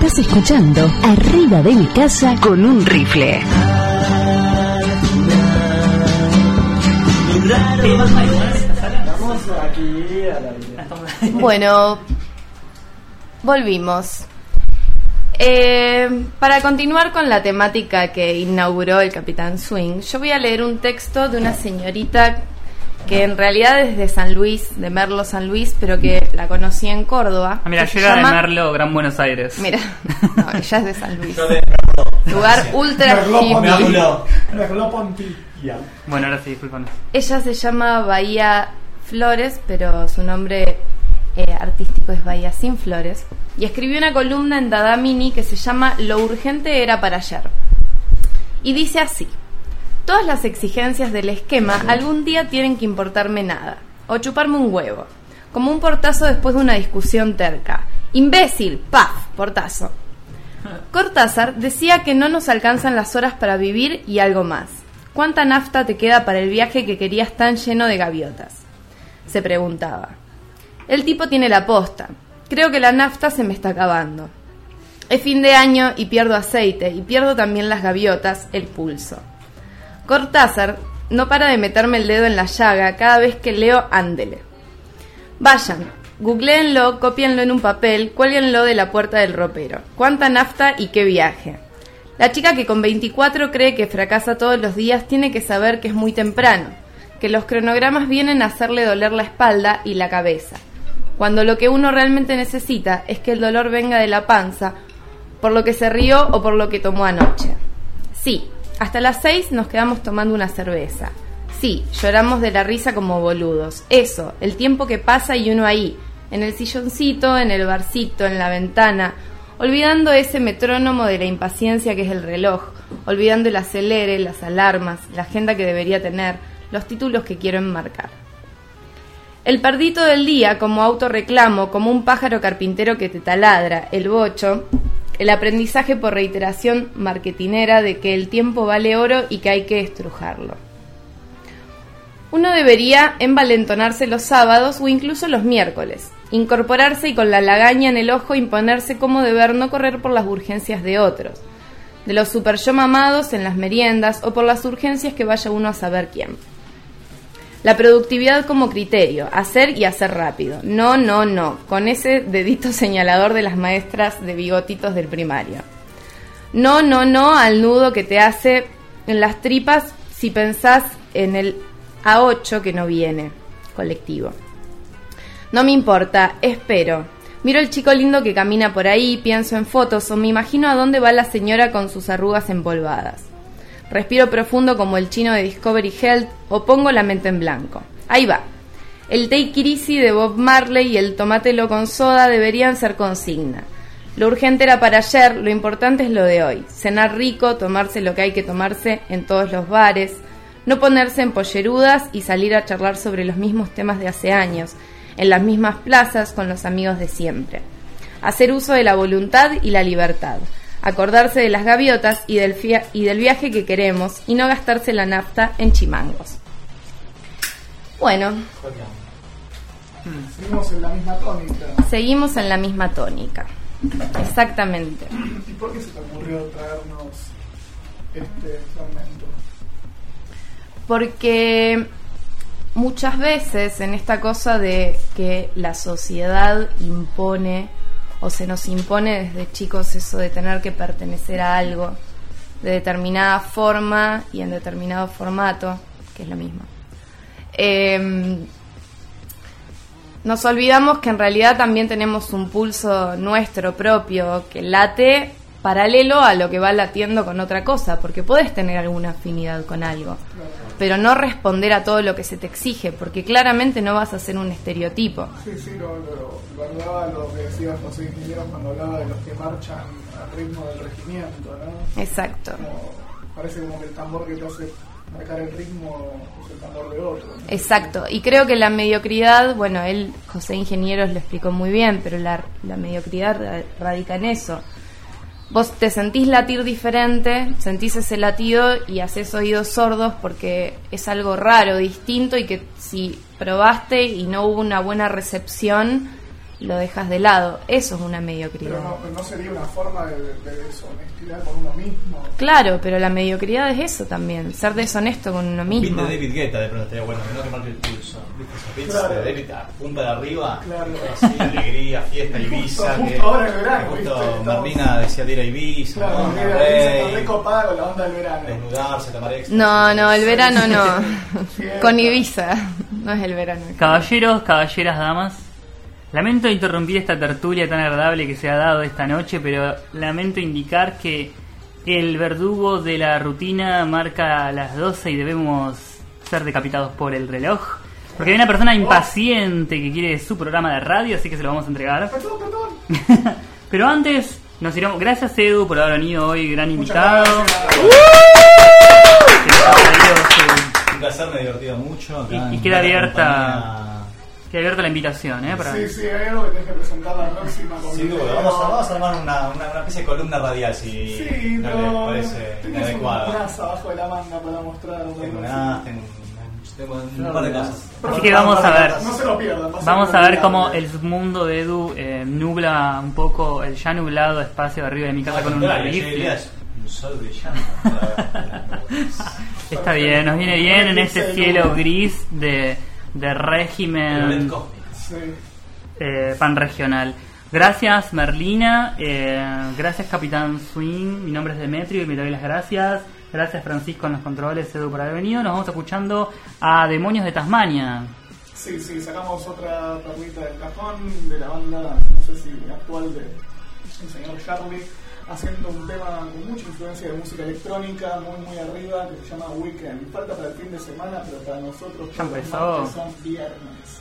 Estás escuchando Arriba de mi casa con un rifle. Bueno, volvimos. Eh, para continuar con la temática que inauguró el Capitán Swing, yo voy a leer un texto de una señorita que en realidad es de San Luis, de Merlo San Luis, pero que la conocí en Córdoba. Ah, mira, se llega llama- de Merlo, Gran Buenos Aires. Mira, (laughs) no, ella es de San Luis. Lugar ultra hippie. Bueno, ahora sí, disculpanos. Ella se llama Bahía Flores, pero su nombre eh, artístico es Bahía Sin Flores. Y escribió una columna en Dada Mini que se llama Lo urgente era para ayer. Y dice así. Todas las exigencias del esquema algún día tienen que importarme nada, o chuparme un huevo, como un portazo después de una discusión terca. Imbécil, paf, portazo. Cortázar decía que no nos alcanzan las horas para vivir y algo más. ¿Cuánta nafta te queda para el viaje que querías tan lleno de gaviotas? Se preguntaba. El tipo tiene la posta. Creo que la nafta se me está acabando. Es fin de año y pierdo aceite y pierdo también las gaviotas, el pulso. Cortázar no para de meterme el dedo en la llaga cada vez que leo Ándele. Vayan, googleenlo, copienlo en un papel, cuélguenlo de la puerta del ropero. ¿Cuánta nafta y qué viaje? La chica que con 24 cree que fracasa todos los días tiene que saber que es muy temprano, que los cronogramas vienen a hacerle doler la espalda y la cabeza, cuando lo que uno realmente necesita es que el dolor venga de la panza, por lo que se rió o por lo que tomó anoche. Sí, hasta las 6 nos quedamos tomando una cerveza. Sí, lloramos de la risa como boludos. Eso, el tiempo que pasa y uno ahí, en el silloncito, en el barcito, en la ventana, olvidando ese metrónomo de la impaciencia que es el reloj, olvidando el acelere, las alarmas, la agenda que debería tener, los títulos que quiero enmarcar. El perdito del día como autorreclamo, como un pájaro carpintero que te taladra, el bocho, El aprendizaje por reiteración marketinera de que el tiempo vale oro y que hay que estrujarlo. Uno debería envalentonarse los sábados o incluso los miércoles, incorporarse y con la lagaña en el ojo imponerse como deber no correr por las urgencias de otros, de los super yo mamados en las meriendas o por las urgencias que vaya uno a saber quién. La productividad como criterio, hacer y hacer rápido. No, no, no, con ese dedito señalador de las maestras de bigotitos del primario. No, no, no al nudo que te hace en las tripas si pensás en el A8 que no viene, colectivo. No me importa, espero. Miro el chico lindo que camina por ahí, pienso en fotos o me imagino a dónde va la señora con sus arrugas empolvadas. Respiro profundo como el chino de Discovery Health o pongo la mente en blanco. Ahí va. El take it de Bob Marley y el tomátelo con soda deberían ser consigna. Lo urgente era para ayer, lo importante es lo de hoy. Cenar rico, tomarse lo que hay que tomarse en todos los bares, no ponerse en pollerudas y salir a charlar sobre los mismos temas de hace años, en las mismas plazas con los amigos de siempre. Hacer uso de la voluntad y la libertad. Acordarse de las gaviotas y del, y del viaje que queremos y no gastarse la nafta en chimangos. Bueno, Seguimos en la misma tónica. seguimos en la misma tónica. Exactamente. ¿Y por qué se te ocurrió traernos este fragmento? Porque muchas veces en esta cosa de que la sociedad impone o se nos impone desde chicos eso de tener que pertenecer a algo de determinada forma y en determinado formato, que es lo mismo. Em, nos olvidamos que en realidad también tenemos un pulso nuestro propio que late paralelo a lo que va latiendo con otra cosa, porque podés tener alguna afinidad con algo, pero no responder a todo lo que se te exige, porque claramente no vas a ser un estereotipo. Sí, sí, hablaba lo que decía José Ingeniero cuando hablaba de los que marchan al ritmo del regimiento, ¿no? Exacto. Como- parece como que el tambor que te hace marcar el ritmo es el tambor de otro. ¿no? Exacto, y creo que la mediocridad, bueno, él, José Ingenieros, lo explicó muy bien, pero la, la mediocridad ra- radica en eso. Vos te sentís latir diferente, sentís ese latido y haces oídos sordos porque es algo raro, distinto y que si probaste y no hubo una buena recepción, lo dejas de lado. Eso es una mediocridad. Pero no, no sería una forma de, de deshonestidad con uno mismo. Claro, pero la mediocridad es eso también, ser deshonesto con uno Un mismo. de David Guetta de pronto estaría bueno, no que marque el pulso. ¿Viste esos Claro. de David a punta de arriba? Claro. Así, alegría, fiesta, (laughs) Ibiza. justo que, ahora en verano, justo Marlina decía de ir a Ibiza. Claro, ¿no? Rey, copada con la onda del verano. desnudarse, tomar extra. No, no, el verano no. (laughs) Con Ibiza, no es el verano. Caballeros, caballeras, damas. Lamento interrumpir esta tertulia tan agradable que se ha dado esta noche, pero lamento indicar que el verdugo de la rutina marca las 12 y debemos ser decapitados por el reloj. Porque hay una persona impaciente que quiere su programa de radio, así que se lo vamos a entregar. Perdón, perdón. (laughs) Pero antes, nos iremos. Gracias, Edu, por haber venido hoy, gran Muchas invitado. su- Un placer, me he divertido mucho. acá Y- queda abierta- compañía. Queda abierta la invitación, ¿eh? Para... Sí, sí, hay algo que tenés que presentar la próxima. Sin duda, vamos a, vamos a armar una, una, una especie de columna radial si Sí, no no, les parece tenés un inadecuado. abajo de la manga para mostrar. ¿no? Tengo una, tengo, tengo un par de cosas. Así que vamos a ver. No se lo pierdan. Vamos a ver cómo el mundo de Edu eh, nubla un poco el ya nublado espacio de arriba de mi casa Al con un rifle. diría, es un sol brillante. (laughs) Está bien, nos viene bien en este cielo gris de, de régimen Sí. eh, pan regional. Gracias Merlina, eh, gracias Capitán Swing, mi nombre es Demetrio y me doy las gracias. Gracias Francisco en los controles, Edu por haber venido. Nos vamos escuchando a Demonios de Tasmania. Sí, sí, sacamos otra perlita del cajón de la banda, no sé si actual de el señor Charlie, haciendo un tema con mucha influencia de música electrónica, muy muy arriba, que se llama Weekend. Falta para el fin de semana, pero para nosotros Ya empezó. son viernes.